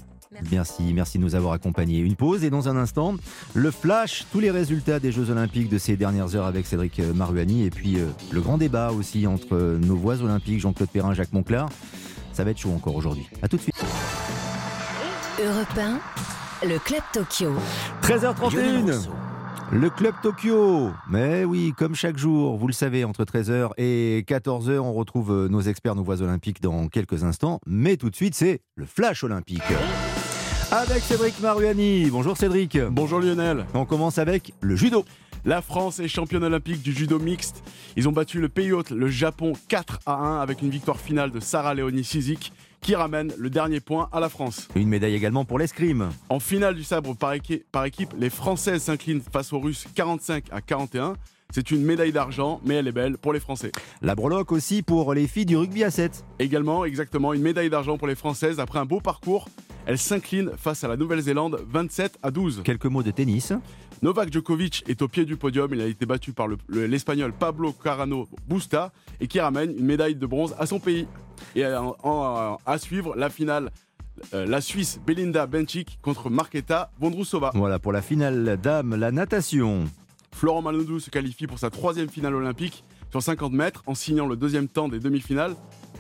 Merci. merci, de nous avoir accompagnés. Une pause et dans un instant, le flash, tous les résultats des Jeux Olympiques de ces dernières heures avec Cédric Maruani et puis le grand débat aussi entre nos voix olympiques, Jean-Claude Perrin, Jacques Monclar. Ça va être chaud encore aujourd'hui. A tout de suite. Europe le Club Tokyo. 13h31. Le Club Tokyo. Mais oui, comme chaque jour, vous le savez, entre 13h et 14h, on retrouve euh, nos experts, nos voix olympiques dans quelques instants. Mais tout de suite, c'est le Flash olympique. Avec Cédric Maruani. Bonjour Cédric. Bonjour Lionel. On commence avec le judo. La France est championne olympique du judo mixte. Ils ont battu le pays hôte, le Japon, 4 à 1 avec une victoire finale de Sarah Léonie Sizik qui ramène le dernier point à la France. Une médaille également pour l'escrime. En finale du sabre par, équipe, les Françaises s'inclinent face aux Russes 45 à 41. C'est une médaille d'argent, mais elle est belle pour les Français. La breloque aussi pour les filles du rugby à 7. Également, exactement, une médaille d'argent pour les Françaises après un beau parcours. Elles s'inclinent face à la Nouvelle-Zélande 27 à 12. Quelques mots de tennis. Novak Djokovic est au pied du podium. Il a été battu par l'Espagnol Pablo Carano Busta et qui ramène une médaille de bronze à son pays. Et à suivre la finale euh, la Suisse Belinda Bencic contre Marketa Vondrousova. Voilà pour la finale dame, la natation. Florent Manodou se qualifie pour sa troisième finale olympique sur 50 mètres en signant le deuxième temps des demi-finales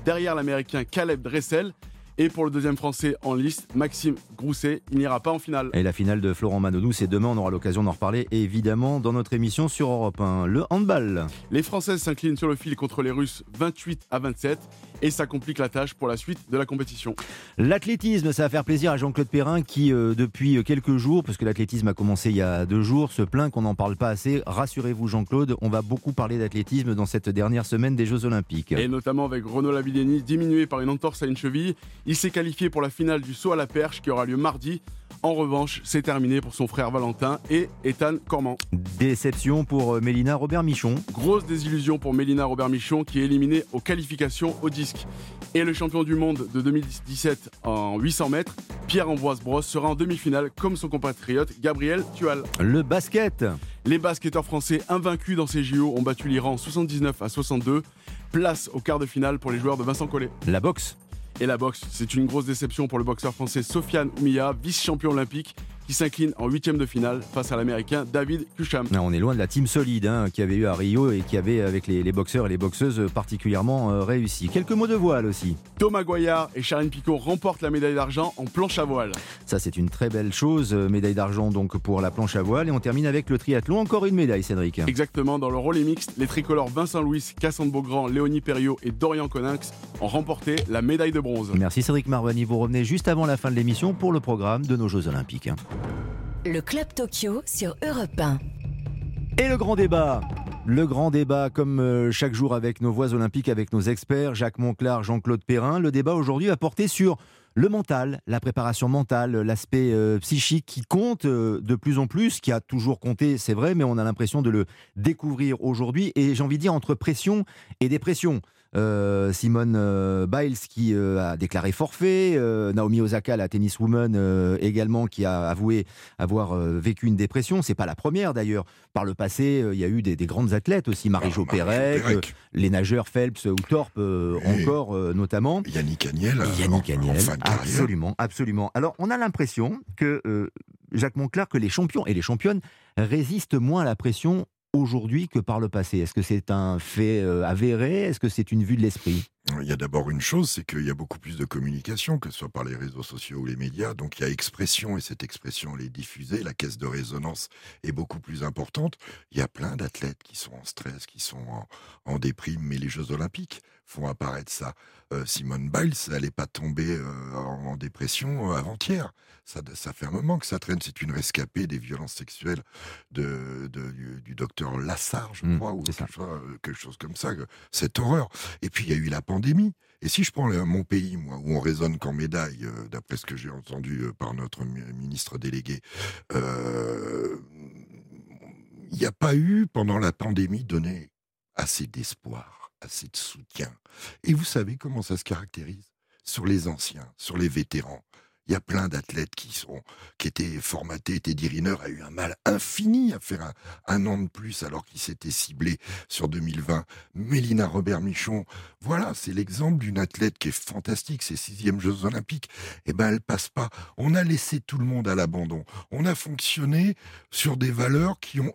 derrière l'américain Caleb Dressel et pour le deuxième français en liste, Maxime Grousset, il n'ira pas en finale. Et la finale de Florent Manodou, c'est demain, on aura l'occasion d'en reparler évidemment dans notre émission sur Europe 1. Le handball. Les Françaises s'inclinent sur le fil contre les Russes 28 à 27 et ça complique la tâche pour la suite de la compétition. L'athlétisme, ça va faire plaisir à Jean-Claude Perrin qui, euh, depuis quelques jours, parce que l'athlétisme a commencé il y a deux jours, se plaint qu'on n'en parle pas assez. Rassurez-vous Jean-Claude, on va beaucoup parler d'athlétisme dans cette dernière semaine des Jeux Olympiques. Et notamment avec Renaud Lavilleni, diminué par une entorse à une cheville. Il s'est qualifié pour la finale du saut à la perche qui aura lieu mardi. En revanche, c'est terminé pour son frère Valentin et Ethan Cormand. Déception pour euh, Mélina Robert Michon. Grosse désillusion pour Mélina Robert Michon qui est éliminée aux qualifications au disque. Et le champion du monde de 2017 en 800 mètres, Pierre-Ambroise Bros, sera en demi-finale comme son compatriote Gabriel Tual. Le basket. Les basketteurs français invaincus dans ces JO ont battu l'Iran 79 à 62. Place au quart de finale pour les joueurs de Vincent Collet. La boxe. Et la boxe, c'est une grosse déception pour le boxeur français Sofiane Oumia, vice-champion olympique qui s'incline en huitième de finale face à l'américain David Kusham. on est loin de la team solide hein, qui avait eu à Rio et qui avait avec les, boxeurs et les boxeuses particulièrement euh, réussi. Quelques mots de voile aussi. Thomas Goyard et Charline Picot remportent la médaille d'argent en planche à voile. Ça c'est une très belle chose, euh, médaille d'argent donc pour la planche à voile et on termine avec le triathlon, encore une médaille Cédric. Exactement, dans le relais mixte, les tricolores Vincent Louis, Cassandre Beaugrand, Léonie Perriot et Dorian Coninx ont remporté la médaille de bronze. Merci Cédric Marvani, vous revenez juste avant la fin de l'émission pour le programme de nos Jeux Olympiques. Le Club Tokyo sur Europe 1. Et le grand débat le grand débat, comme euh, chaque jour avec nos voix olympiques, avec nos experts, Jacques Monclar, Jean-Claude Perrin. Le débat aujourd'hui va porter sur le mental, la préparation mentale, l'aspect euh, psychique qui compte euh, de plus en plus, qui a toujours compté, c'est vrai, mais on a l'impression de le découvrir aujourd'hui. Et j'ai envie de dire entre pression et dépression. Euh, Simone euh, Biles qui euh, a déclaré forfait, Naomi Osaka, la tenniswoman également, qui a avoué avoir vécu une dépression. C'est pas la première d'ailleurs. Par le passé, il y a eu des, grandes athlètes aussi, Marie-Jo Pérec, les nageurs Phelps ou Thorpe encore notamment. Yannick Agnel. Yannick Agnel, absolument, absolument. Alors on a l'impression que Jacques Monclar, que les champions et les championnes résistent moins à la pression aujourd'hui que par le passé? Est-ce que c'est un fait euh, avéré? Est-ce que c'est une vue de l'esprit? Il y a d'abord une chose, c'est qu'il y a beaucoup plus de communication, que ce soit par les réseaux sociaux ou les médias. Donc il y a expression et cette expression, elle est diffusée. La caisse de résonance est beaucoup plus importante. Il y a plein d'athlètes qui sont en stress, qui sont en, en déprime, mais les Jeux Olympiques font apparaître ça. Euh, Simone Biles, elle n'est pas tombée euh, en, dépression avant-hier. Ça, ça fait un moment que ça traîne. C'est une rescapée des violences sexuelles de, de- du, du docteur Lassard, je Mmh, crois, ou quelque chose, euh, quelque chose comme ça. que- Cette horreur. Et puis il y a eu la pandémie. Et si je prends mon pays, moi, où on raisonne qu'en médaille, euh, d'après ce que j'ai entendu euh, par notre mi- ministre délégué, euh, il n'y a pas eu, pendant la pandémie, donné assez d'espoir, assez de soutien. Et vous savez comment ça se caractérise Sur les anciens, sur les vétérans? Il y a plein d'athlètes qui sont, qui étaient formatés. Teddy Riner a eu un mal infini à faire un, an de plus alors qu'il s'était ciblé sur 2020. Mélina Robert Michon, voilà, c'est l'exemple d'une athlète qui est fantastique. Ses sixièmes Jeux Olympiques, eh ben, elle passe pas. On a laissé tout le monde à l'abandon. On a fonctionné sur des valeurs qui ont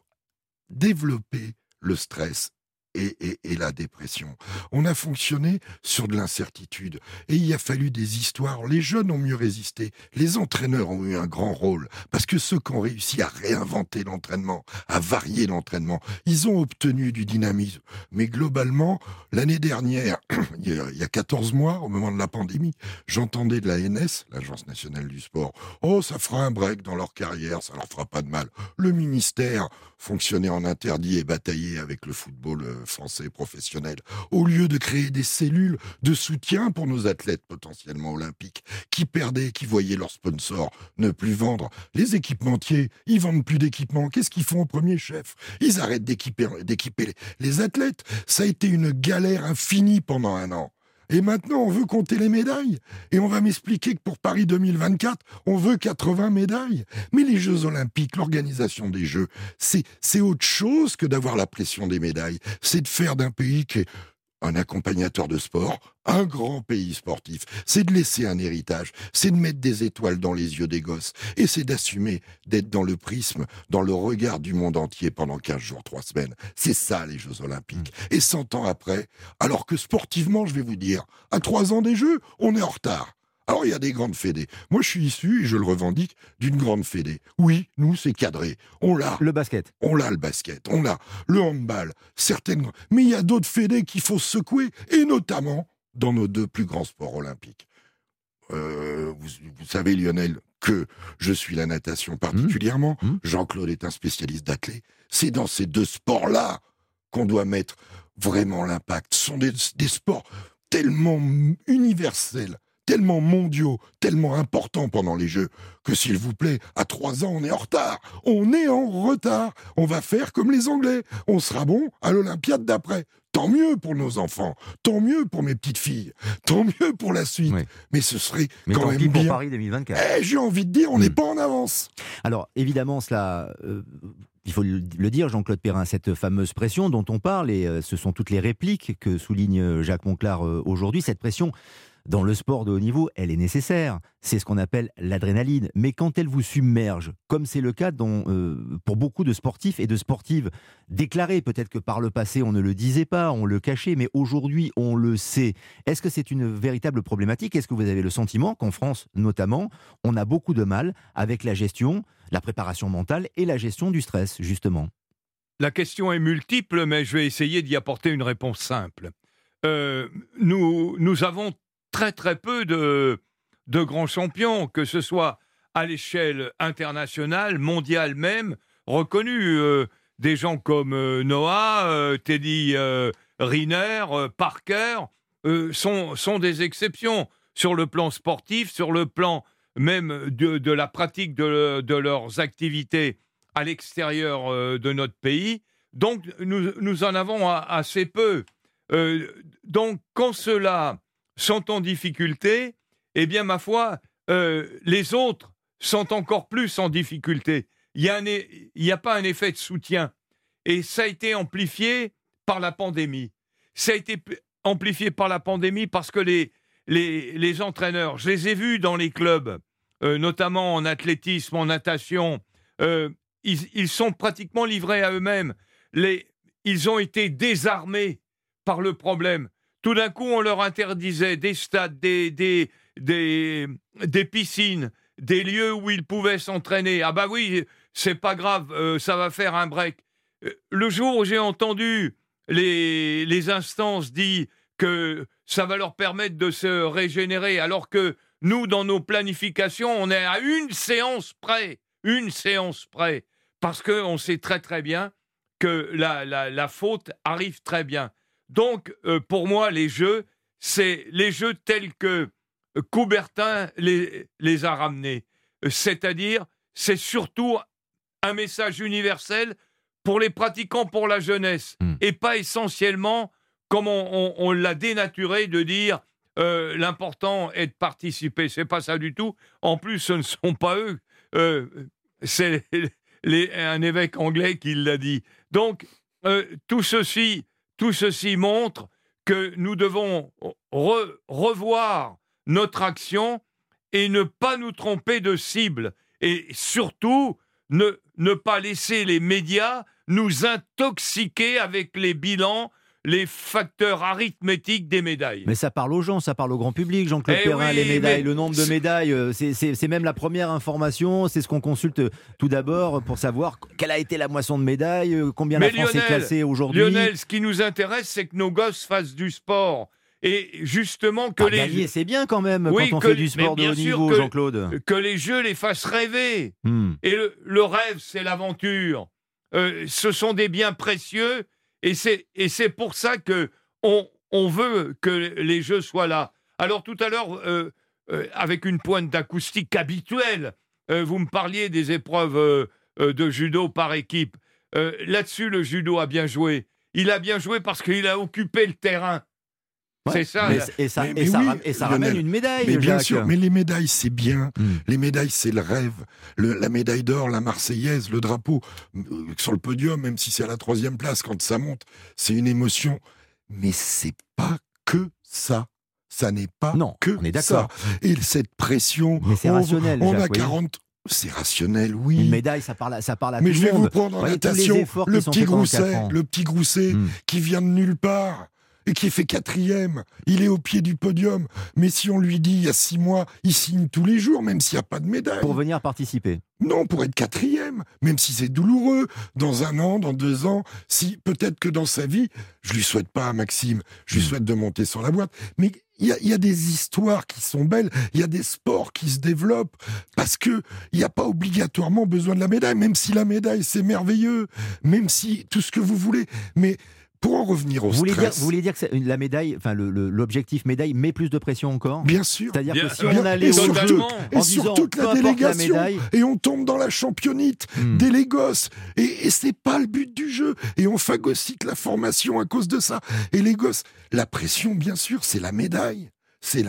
développé le stress et, la dépression. On a fonctionné sur de l'incertitude. Et il a fallu des histoires. Les jeunes ont mieux résisté. Les entraîneurs ont eu un grand rôle. Parce que ceux qui ont réussi à réinventer l'entraînement, à varier l'entraînement, ils ont obtenu du dynamisme. Mais globalement, l'année dernière, il y a- il y a 14 mois, au moment de la pandémie, j'entendais de la NS, l'Agence nationale du sport, oh, ça fera un break dans leur carrière, ça leur fera pas de mal. Le ministère fonctionnait en interdit et bataillait avec le football euh, français professionnel, au lieu de créer des cellules de soutien pour nos athlètes potentiellement olympiques, qui perdaient, qui voyaient leurs sponsors ne plus vendre. Les équipementiers, ils vendent plus d'équipements. Qu'est-ce qu'ils font au premier chef? Ils arrêtent d'équiper les athlètes. Ça a été une galère infinie pendant un an. Et maintenant, on veut compter les médailles. Et on va m'expliquer que pour Paris 2024, on veut 80 médailles. Mais les Jeux Olympiques, l'organisation des Jeux, c'est, autre chose que d'avoir la pression des médailles. C'est de faire d'un pays qui est un accompagnateur de sport, un grand pays sportif. C'est de laisser un héritage, c'est de mettre des étoiles dans les yeux des gosses, et c'est d'assumer d'être dans le prisme, dans le regard du monde entier pendant 15 jours, 3 semaines. C'est ça les Jeux Olympiques. Et 100 ans après, alors que sportivement, je vais vous dire, à 3 ans des Jeux, on est en retard. Alors il y a des grandes fédés. Moi je suis issu, et je le revendique, d'une grande fédé. Oui, nous c'est cadré. On l'a. Le basket. On l'a le basket, on l'a le handball, certaines. Mais il y a d'autres fédés qu'il faut secouer, et notamment dans nos deux plus grands sports olympiques. Euh, vous, vous savez Lionel que je suis la natation particulièrement. Jean-Claude est un spécialiste d'athlète. C'est dans ces deux sports-là qu'on doit mettre vraiment l'impact. Ce sont des, des sports tellement universels, tellement mondiaux, tellement importants pendant les Jeux, que s'il vous plaît, à trois ans, on est en retard. On est en retard. On va faire comme les Anglais. On sera bon à l'Olympiade d'après. Tant mieux pour nos enfants, tant mieux pour mes petites filles, tant mieux pour la suite. Mais ce serait Mais quand tant même pis pour bien. Paris 2024. Eh, J'ai envie de dire, on n'est pas en avance. Alors, évidemment, cela, euh, il faut le dire, Jean-Claude Perrin, cette fameuse pression dont on parle, et euh, ce sont toutes les répliques que souligne euh, Jacques Monclar aujourd'hui, cette pression dans le sport de haut niveau, elle est nécessaire. C'est ce qu'on appelle l'adrénaline. Mais quand elle vous submerge, comme c'est le cas euh, pour beaucoup de sportifs et de sportives déclarés, peut-être que par le passé on ne le disait pas, on le cachait, mais aujourd'hui on le sait. Est-ce que c'est une véritable problématique? Est-ce que vous avez le sentiment qu'en France, notamment, on a beaucoup de mal avec la gestion, la préparation mentale et la gestion du stress, justement? La question est multiple, mais je vais essayer d'y apporter une réponse simple. Euh, nous, nous avons très très peu de, de grands champions, que ce soit à l'échelle internationale, mondiale même, reconnus. Euh, des gens comme euh, Noah, euh, Teddy Riner, Parker, sont, sont des exceptions sur le plan sportif, sur le plan même de, de la pratique de, de leurs activités à l'extérieur de notre pays. Donc, nous, nous en avons assez peu. Donc, quand ceux-là sont en difficulté, eh bien, ma foi, euh, les autres sont encore plus en difficulté. Il n'y a, pas un effet de soutien. Et ça a été amplifié par la pandémie. Ça a été amplifié par la pandémie parce que les, entraîneurs, je les ai vus dans les clubs, euh, notamment en athlétisme, en natation, euh, ils, sont pratiquement livrés à eux-mêmes. Ils ont été désarmés par le problème. Tout d'un coup, on leur interdisait des stades, des, des, des, piscines, des lieux où ils pouvaient s'entraîner. Ah bah oui, c'est pas grave, euh, ça va faire un break. Euh, Le jour où j'ai entendu les, les instances dire que ça va leur permettre de se régénérer, alors que nous, dans nos planifications, on est à une séance près, une séance près, parce qu'on sait très très bien que la, la, la faute arrive très bien. Donc, euh, pour moi, les jeux, c'est les jeux tels que Coubertin les, les a ramenés. Euh, C'est-à-dire, c'est surtout un message universel pour les pratiquants, pour la jeunesse, et pas essentiellement, comme on, on- on l'a dénaturé, de dire euh, l'important est de participer. C'est pas ça du tout. En plus, ce ne sont pas eux. euh, c'est un évêque anglais qui l'a dit. Donc, euh, tout ceci, tout ceci montre que nous devons re- revoir notre action et ne pas nous tromper de cible. Et surtout, ne pas laisser les médias nous intoxiquer avec les bilans, les facteurs arithmétiques des médailles. Mais ça parle aux gens, ça parle au grand public, Jean-Claude Eh Perrin, oui, les médailles, le nombre de médailles, euh, c'est- même la première information, c'est ce qu'on consulte tout d'abord pour savoir quelle a été la moisson de médailles, euh, combien la Mais France est Lionel, classée aujourd'hui. Lionel, ce qui nous intéresse, c'est que nos gosses fassent du sport. Et justement que Ah, les gagner, c'est bien quand même Oui, quand on que fait du sport de haut niveau, Jean-Claude. que les jeux les fassent rêver. Hmm. Et le, le rêve, c'est l'aventure. Euh, ce sont des biens précieux et c'est pour ça que on, on veut que les jeux soient là. Alors tout à l'heure, euh, euh, avec une pointe d'acoustique habituelle, euh, vous me parliez des épreuves de judo par équipe. Là-dessus, le judo a bien joué. Il a bien joué parce qu'il a occupé le terrain. C'est ça. Mais- et ça, Mais- et mais ça, oui, ram- et ça Lionel. ramène une médaille, Mais bien Jacques. sûr, mais les médailles, c'est bien. Hmm. Les médailles, c'est le rêve. Le- la médaille d'or, la Marseillaise, le drapeau euh, sur le podium, même si c'est à la troisième place quand ça monte, c'est une émotion. Mais c'est pas que ça. Ça n'est pas Non, que on est ça. d'accord. Et cette pression. Mais c'est on- rationnel, On a Jacques, oui. 40. C'est rationnel, oui. Une médaille, ça parle, à- ça parle à Mais tout je le vais monde. vous prendre en natation le petit Grousset, le petit Grousset qui vient de nulle part et qui fait quatrième. Il est au pied du podium. Mais si on lui dit il y a six mois, il signe tous les jours, même s'il n'y a pas de médaille. Pour venir participer. Non, pour être quatrième, même si c'est douloureux, dans un an, dans deux ans, si peut-être que dans sa vie, je lui souhaite pas Maxime, je lui souhaite de monter sur la boîte, mais il y y a des histoires qui sont belles, il y a des sports qui se développent, parce que il n'y a pas obligatoirement besoin de la médaille, même si la médaille c'est merveilleux, même si tout ce que vous voulez, mais pour en revenir au Vous voulez, dire, stress, vous voulez dire que c'est- la médaille, enfin l'objectif médaille met plus de pression encore bien sûr, C'est-à-dire que si bien- on allait au sur, jeu et en sur disant toute la délégation, médaille, et on tombe dans la championnite Hmm. dès les gosses. Et, et c'est pas le but du jeu. Et on phagocyte la formation à cause de ça. Et les gosses, la pression, bien sûr, c'est la médaille. C'est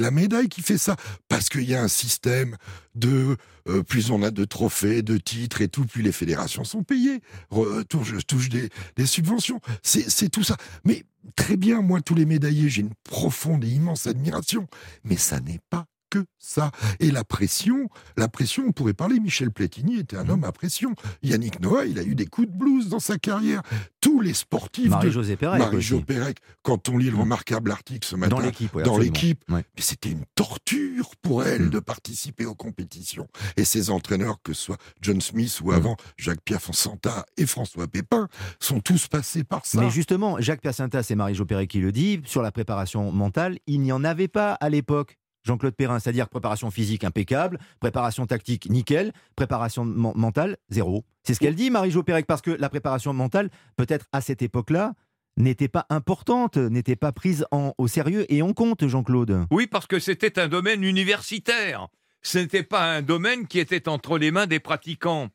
la, médaille qui fait ça. Parce qu'il y a un système de euh, plus on a de trophées, de titres et tout, plus les fédérations sont payées, re- touchent, touchent des, subventions. C'est tout ça. Mais très bien, moi, tous les médaillés, j'ai une profonde et immense admiration. Mais ça n'est pas que ça. Et la pression, la pression, on pourrait parler, Michel Platini était un homme à pression. Yannick Noah, il a eu des coups de blues dans sa carrière. Tous les sportifs Marie-Josée de Pérec Marie-Jo. Pérec, quand on lit le Mm. remarquable article ce matin dans l'équipe. ouais, dans l'équipe, Ouais. mais c'était une torture pour elle Mm. de participer aux compétitions. Et ses entraîneurs, que ce soit John Smith ou avant Jacques-Pierre Fonsanta et François Pépin, sont tous passés par ça. Mais justement, Jacques Piacentas et Marie-Jo Perret qui le dit, sur la préparation mentale, il n'y en avait pas à l'époque. Jean-Claude Perrin, c'est-à-dire préparation physique impeccable, préparation tactique nickel, préparation men- mentale zéro. C'est ce qu'elle dit, Marie-Jo Pérec, parce que la préparation mentale, peut-être à cette époque-là, n'était pas importante, n'était pas prise en- au sérieux et en compte, Jean-Claude. Oui, parce que c'était un domaine universitaire. Ce n'était pas un domaine qui était entre les mains des pratiquants.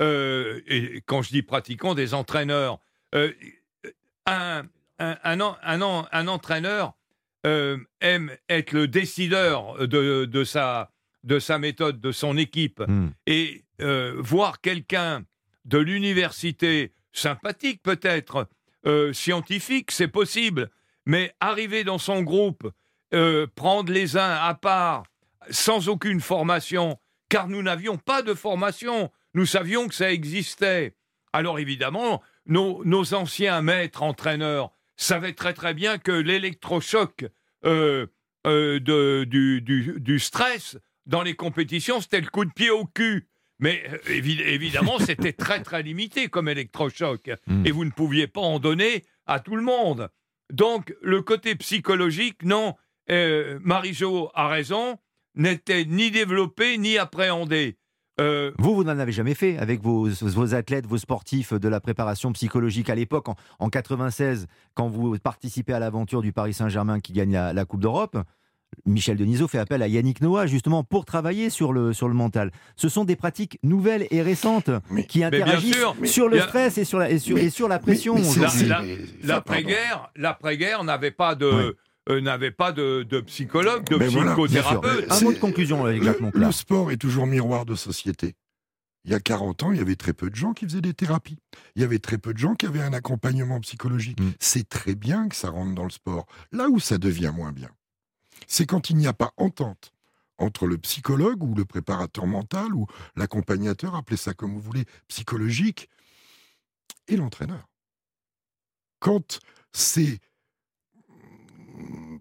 Euh, et quand je dis pratiquants, des entraîneurs. Euh, un, un, un entraîneur euh, aime être le décideur de, de sa, de sa méthode, de son équipe. Hmm. Et euh, voir quelqu'un de l'université, sympathique peut-être, euh, scientifique, c'est possible, mais arriver dans son groupe, prendre les uns à part, sans aucune formation, car nous n'avions pas de formation, nous savions que ça existait. Alors évidemment, nos, nos anciens maîtres entraîneurs savait très très bien que l'électrochoc euh, euh, du, du, du stress dans les compétitions, c'était le coup de pied au cul. Mais euh, évi- évidemment, c'était très très limité comme électrochoc. Mm. Et vous ne pouviez pas en donner à tout le monde. Donc, le côté psychologique, non, euh, Marie-Jo a raison, n'était ni développé ni appréhendé. Euh, Vous, vous n'en avez jamais fait avec vos, vos athlètes, vos sportifs de la préparation psychologique à l'époque, en, en 96, quand vous participez à l'aventure du Paris Saint-Germain qui gagne la, la Coupe d'Europe? Michel Denisot fait appel à Yannick Noah justement pour travailler sur le, sur le mental. Ce sont des pratiques nouvelles et récentes qui interagissent sûr, sur le a- stress et sur la, et sur, et sur la pression. La- aujourd'hui. la- L'après-guerre, l'après-guerre n'avait pas de, euh, n'avait pas de, de psychologue, de Mais voilà, psychothérapeute. bien sûr. C'est- le, le sport est toujours miroir de société. Il y a 40 ans, il y avait très peu de gens qui faisaient des thérapies. Il y avait très peu de gens qui avaient un accompagnement psychologique. Mm. C'est très bien que ça rentre dans le sport. Là où ça devient moins bien, c'est quand il n'y a pas entente entre le psychologue ou le préparateur mental ou l'accompagnateur, appelez ça comme vous voulez, psychologique, et l'entraîneur. Quand ces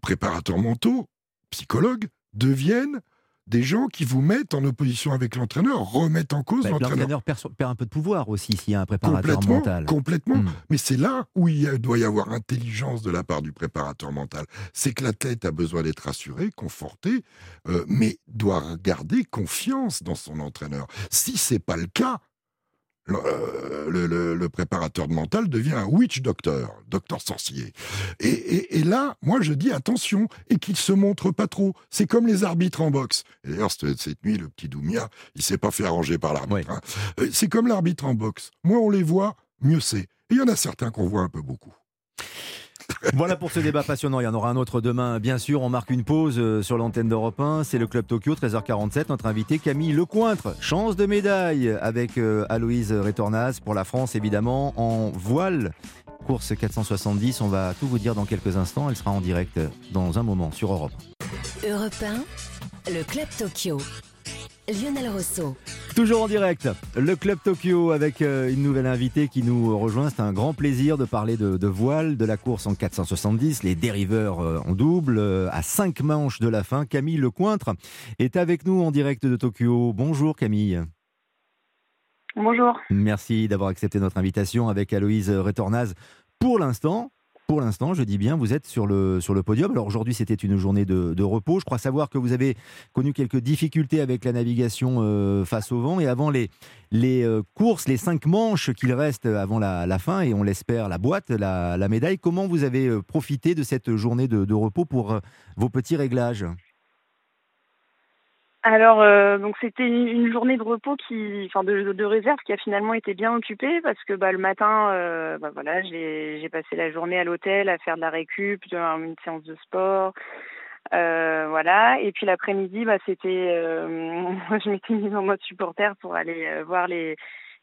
préparateurs mentaux, psychologues, deviennent des gens qui vous mettent en opposition avec l'entraîneur, remettent en cause Bah, l'entraîneur. L'entraîneur perd un peu de pouvoir aussi s'il y a un préparateur Complètement, mental. complètement. Hmm. Mais c'est là où il a- doit y avoir intelligence de la part du préparateur mental. C'est que l'athlète a besoin d'être rassuré, conforté, euh, mais doit garder confiance dans son entraîneur. Si c'est pas le cas, le, euh, le- préparateur de mental devient un witch doctor, docteur sorcier. Et, et- et là, moi je dis attention, et qu'il se montre pas trop. C'est comme les arbitres en boxe. Et D'ailleurs, cette, cette nuit, le petit Doumia, il s'est pas fait arranger par l'arbitre. hein. Euh, C'est comme l'arbitre en boxe. Moins on les voit, mieux c'est. Et il y en a certains qu'on voit un peu beaucoup. Voilà pour ce débat passionnant. Il y en aura un autre demain, bien sûr. On marque une pause euh, sur l'antenne d'Europe 1. C'est le Club Tokyo, 13h47. Notre invité Camille Lecointre. Chance de médaille avec euh, Aloïse Rétornaz pour la France, évidemment, en voile. Course 470. On va tout vous dire dans quelques instants. Elle sera en direct dans un moment sur Europe. Europe 1, le Club Tokyo. Lionel Rousseau. Toujours en direct, le Club Tokyo avec euh, une nouvelle invitée qui nous rejoint. C'est un grand plaisir de parler de, de voile, de la course en 470, les dériveurs euh, en double, euh, à 5 manches de la fin. Camille Lecointre est avec nous en direct de Tokyo. Bonjour Camille. Bonjour. Merci d'avoir accepté notre invitation avec Aloïse Rétornaz. Pour l'instant, pour l'instant, je dis bien, vous êtes sur le, sur le podium. Alors aujourd'hui, c'était une journée de, repos. Je crois savoir que vous avez connu quelques difficultés avec la navigation euh, face au vent. Et avant les, les euh, courses, les cinq manches qu'il reste avant la, fin, et on l'espère, la boîte, la, médaille, comment vous avez euh, profité de cette journée de, repos pour vos petits réglages? Alors, euh, donc c'était une, journée de repos qui, enfin de, de réserve qui a finalement été bien occupée parce que bah, le matin, euh, bah, voilà, j'ai j'ai passé la journée à l'hôtel à faire de la récup, de- une séance de sport, euh, voilà. Et puis l'après-midi, bah, c'était, euh, je m'étais mise en mode supporter pour aller euh, voir les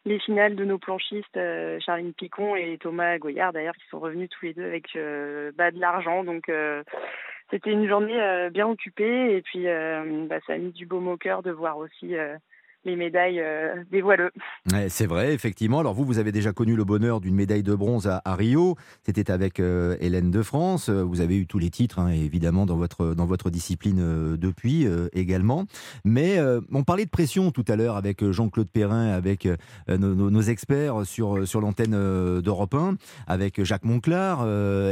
les finales de nos planchistes, euh, Charline Picon et Thomas Goyard d'ailleurs, qui sont revenus tous les deux avec bah, de l'argent. Donc c'était une journée euh, bien occupée et puis euh, bah, ça a mis du baume au cœur de voir aussi euh, les médailles euh, des voileux. Ouais, C'est vrai, effectivement. Alors vous, vous avez déjà connu le bonheur d'une médaille de bronze à, Rio. C'était avec euh, Hélène de France. Euh, Vous avez eu tous les titres, hein, évidemment, dans votre, dans votre discipline euh, depuis également. Mais on parlait de pression tout à l'heure avec Jean-Claude Perrin, avec nos, experts sur, sur l'antenne d'Europe 1, avec Jacques Monclar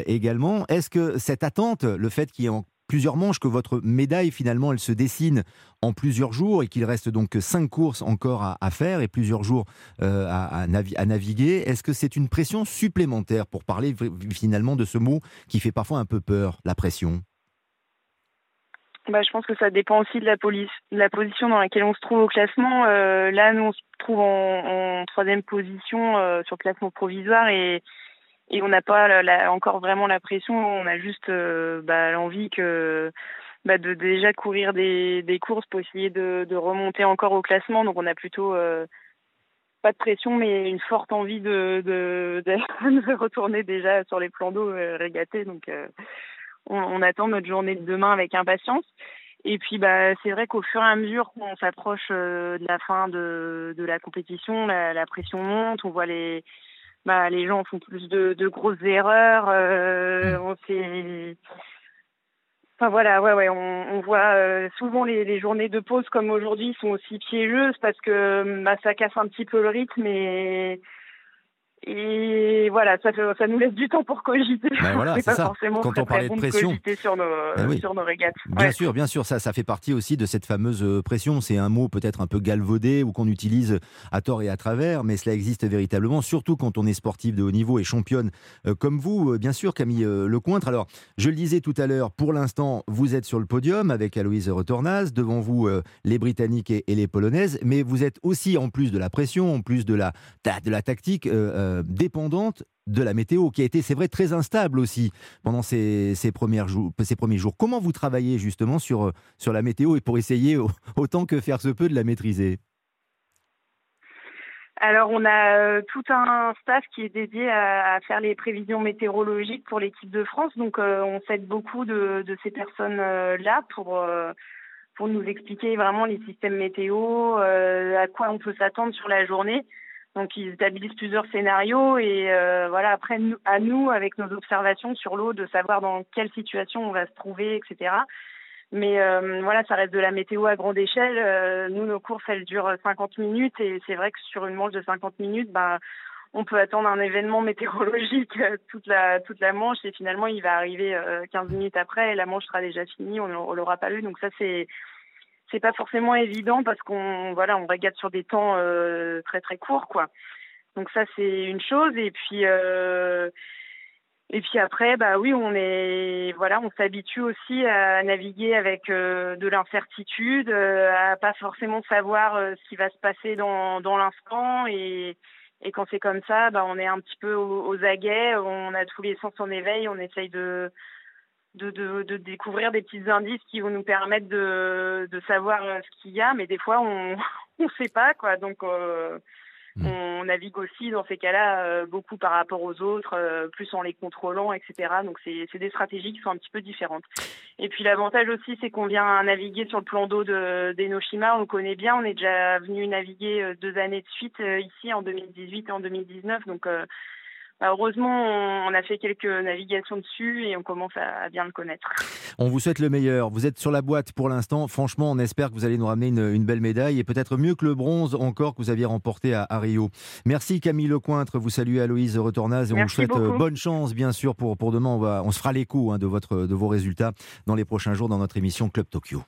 également. Est-ce que cette attente, le fait qu'il y ait plusieurs manches, que votre médaille finalement elle se dessine en plusieurs jours et qu'il reste donc cinq courses encore à, faire et plusieurs jours euh, à, à navi- à naviguer, est-ce que c'est une pression supplémentaire pour parler finalement de ce mot qui fait parfois un peu peur, la pression? Bah, je pense que ça dépend aussi de la, police, la position dans laquelle on se trouve au classement. Euh, là, nous, on se trouve en, troisième position euh, sur classement provisoire et, et on n'a pas encore vraiment la pression. On a juste euh, bah, l'envie que bah, de déjà courir des, des courses pour essayer de, de remonter encore au classement. Donc, on a plutôt euh, pas de pression, mais une forte envie de, de, de, retourner déjà sur les plans d'eau euh, régatés. Donc, euh, on, on attend notre journée de demain avec impatience. Et puis, bah, c'est vrai qu'au fur et à mesure qu'on s'approche euh, de la fin de, de la compétition, la, la pression monte. On voit les, bah, les gens font plus de, de grosses erreurs. Euh, on s'est Enfin voilà, ouais, ouais, on, on voit euh, souvent les, les, journées de pause comme aujourd'hui sont aussi piégeuses parce que bah, ça casse un petit peu le rythme et et voilà, ça, ça nous laisse du temps pour cogiter. Ben voilà, c'est ça. Quand on parlait de pression, sur nos, ben sur nos régates. Bien sûr, bien sûr, ça, ça fait partie aussi de cette fameuse euh, pression. C'est un mot peut-être un peu galvaudé ou qu'on utilise à tort et à travers, mais cela existe véritablement, surtout quand on est sportif de haut niveau et championne euh, comme vous, euh, bien sûr, Camille Lecointre. Alors, je le disais tout à l'heure, pour l'instant, vous êtes sur le podium avec Aloïse Retornaz, devant vous les Britanniques et, les Polonaises, mais vous êtes aussi, en plus de la pression, en plus de la, de la tactique, euh, dépendante de la météo, qui a été, c'est vrai, très instable aussi pendant ces, premiers jours. Comment vous travaillez justement sur, sur la météo et pour essayer autant que faire se peut de la maîtriser? Alors, on a euh, tout un staff qui est dédié à, faire les prévisions météorologiques pour l'équipe de France. Donc, euh, on s'aide beaucoup de, ces personnes-là pour nous expliquer vraiment les systèmes météo, à quoi on peut s'attendre sur la journée. Donc ils établissent plusieurs scénarios et euh, voilà après à nous avec nos observations sur l'eau de savoir dans quelle situation on va se trouver etc. Mais euh, voilà ça reste de la météo à grande échelle. Euh, nous nos courses elles durent 50 minutes et c'est vrai que sur une manche de 50 minutes bah on peut attendre un événement météorologique toute la toute la manche et finalement il va arriver 15 minutes après et la manche sera déjà finie on, on l'aura pas eu donc ça c'est c'est pas forcément évident parce qu'on voilà on régate sur des temps euh, très très courts quoi. Donc ça c'est une chose. Et puis euh, et puis après bah oui on est voilà on s'habitue aussi à naviguer avec euh, de l'incertitude, à pas forcément savoir ce qui va se passer dans dans l'instant. Et et quand c'est comme ça bah on est un petit peu aux, aux aguets, on a tous les sens en éveil, on essaye de de, de, de, découvrir des petits indices qui vont nous permettre de, de savoir euh, ce qu'il y a, mais des fois on ne sait pas quoi. Donc euh, hmm. on navigue aussi dans ces cas-là euh, beaucoup par rapport aux autres, plus en les contrôlant, etc. Donc c'est des stratégies qui sont un petit peu différentes. Et puis l'avantage aussi, c'est qu'on vient naviguer sur le plan d'eau d'Enoshima, on le connaît bien, on est déjà venu naviguer deux années de suite ici en 2018 et en 2019, donc heureusement, on a fait quelques navigations dessus et on commence à bien le connaître. On vous souhaite le meilleur. Vous êtes sur la boîte pour l'instant. Franchement, on espère que vous allez nous ramener une, belle médaille et peut-être mieux que le bronze encore que vous aviez remporté à, Rio. Merci Camille Lecointre. Vous saluez Aloïse Retornaz et on vous souhaite euh, bonne chance, bien sûr, pour, pour demain. On, va, on se fera l'écho hein, de, votre, de vos résultats dans les prochains jours dans notre émission Club Tokyo.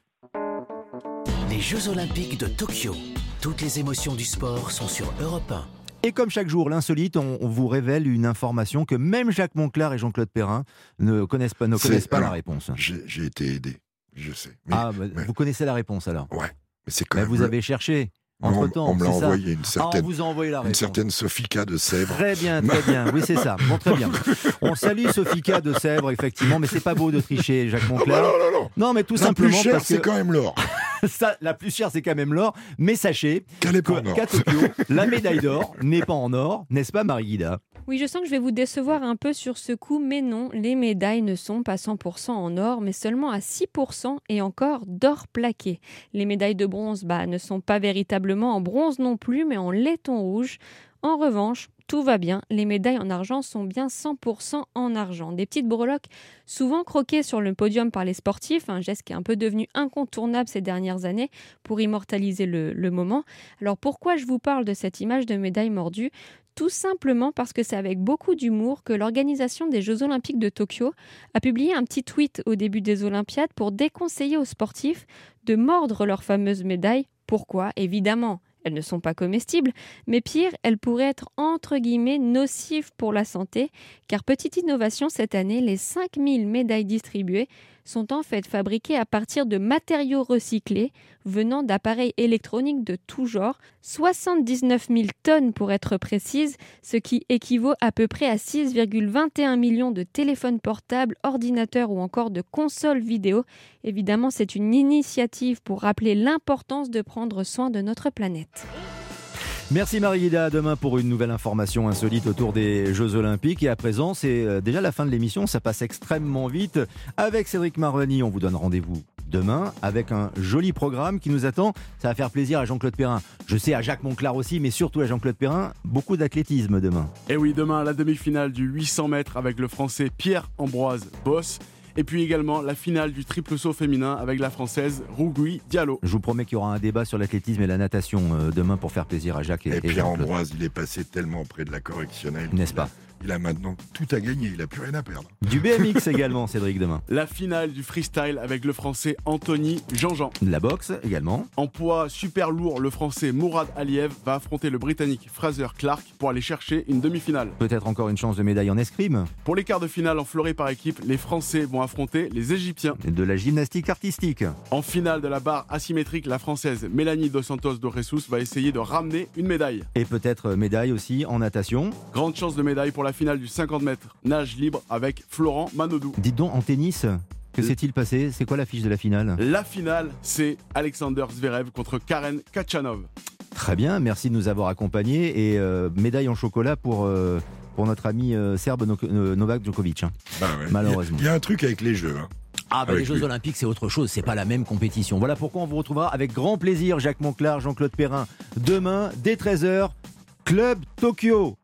Les Jeux Olympiques de Tokyo. Toutes les émotions du sport sont sur Europe 1. Et comme chaque jour, l'insolite, on, vous révèle une information que même Jacques Monclar et Jean-Claude Perrin ne connaissent pas, ne connaissent pas la réponse. J'ai été aidé, je sais. ah, bah, vous connaissez la réponse alors? Ouais, mais c'est quand même. Vous avez cherché. Entre temps, on, me l'a envoyé une ah, certaine, on vous a envoyé la une certaine Sophica de Sèvres. Très bien, très bien. Oui, c'est ça. Bon, très bien. On salue Sophica de Sèvres, effectivement, mais c'est pas beau de tricher, Jacques Monclar. non, non, non, non. mais tout simplement plus cher, parce que c'est quand même l'or. ça, la plus chère, c'est quand même l'or. Mais sachez qu'à Tokyo, la médaille d'or n'est pas en or, n'est-ce pas, Marie-Guida? Oui, je sens que je vais vous décevoir un peu sur ce coup, mais non, les médailles ne sont pas 100% en or, mais seulement à 6% et encore d'or plaqué. Les médailles de bronze bah, ne sont pas véritablement en bronze non plus, mais en laiton rouge. En revanche, tout va bien, les médailles en argent sont bien 100% en argent. Des petites breloques souvent croquées sur le podium par les sportifs, un geste qui est un peu devenu incontournable ces dernières années pour immortaliser le, moment. Alors pourquoi je vous parle de cette image de médaille mordue? Tout simplement parce que c'est avec beaucoup d'humour que l'organisation des Jeux olympiques de Tokyo a publié un petit tweet au début des Olympiades pour déconseiller aux sportifs de mordre leur fameuse médaille. Pourquoi? Évidemment, elles ne sont pas comestibles, mais pire, elles pourraient être entre guillemets nocives pour la santé, car petite innovation cette année, les 5000 médailles distribuées sont en fait fabriquées à partir de matériaux recyclés venant d'appareils électroniques de tout genre, 79 000 tonnes pour être précise, ce qui équivaut à peu près à 6,21 millions de téléphones portables, ordinateurs ou encore de consoles vidéo. Évidemment, c'est une initiative pour rappeler l'importance de prendre soin de notre planète. Merci Marie-Guida. demain pour une nouvelle information insolite autour des Jeux Olympiques. Et à présent, c'est euh, déjà la fin de l'émission. Ça passe extrêmement vite. Avec Cédric Maroni, on vous donne rendez-vous demain avec un joli programme qui nous attend. Ça va faire plaisir à Jean-Claude Perrin. Je sais à Jacques Monclar aussi, mais surtout à Jean-Claude Perrin. Beaucoup d'athlétisme demain. Et oui, demain, la demi-finale du 800 mètres avec le français Pierre-Ambroise Boss. Et puis également la finale du triple saut féminin avec la française Rougui Diallo. Je vous promets qu'il y aura un débat sur l'athlétisme et la natation euh, demain pour faire plaisir à Jacques et, Et et Pierre. Ambroise, il est passé tellement près de la correctionnelle. N'est-ce pas? Il a maintenant tout à gagner, il a plus rien à perdre. Du BMX également, Cédric, demain. La finale du freestyle avec le français Anthony Jean-Jean. De la boxe également. En poids super lourd, le français Mourad Aliev va affronter le britannique Fraser Clark pour aller chercher une demi-finale. Peut-être encore une chance de médaille en escrime. Pour les quarts de finale en fleuret par équipe, les Français vont affronter les Égyptiens. De la gymnastique artistique. En finale de la barre asymétrique, la française Mélanie Dos Santos do Jesus va essayer de ramener une médaille. Et peut-être médaille aussi en natation. Grande chance de médaille pour la finale du 50 mètres nage libre avec Florent Manodou. Dites donc, en tennis, que s'est-il passé? C'est quoi l'affiche de la finale? La finale, c'est Alexander Zverev contre Karen Kachanov. Très bien, merci de nous avoir accompagnés. Et euh, médaille en chocolat pour, euh, pour notre ami euh, serbe No- euh, Novak Djokovic. hein. Bah ouais. Malheureusement. Il y, a un truc avec les jeux. hein. Ah bah les Jeux lui. Olympiques c'est autre chose, c'est pas la même compétition. Voilà pourquoi on vous retrouvera avec grand plaisir Jacques Monclar, Jean-Claude Perrin demain dès 13h Club Tokyo.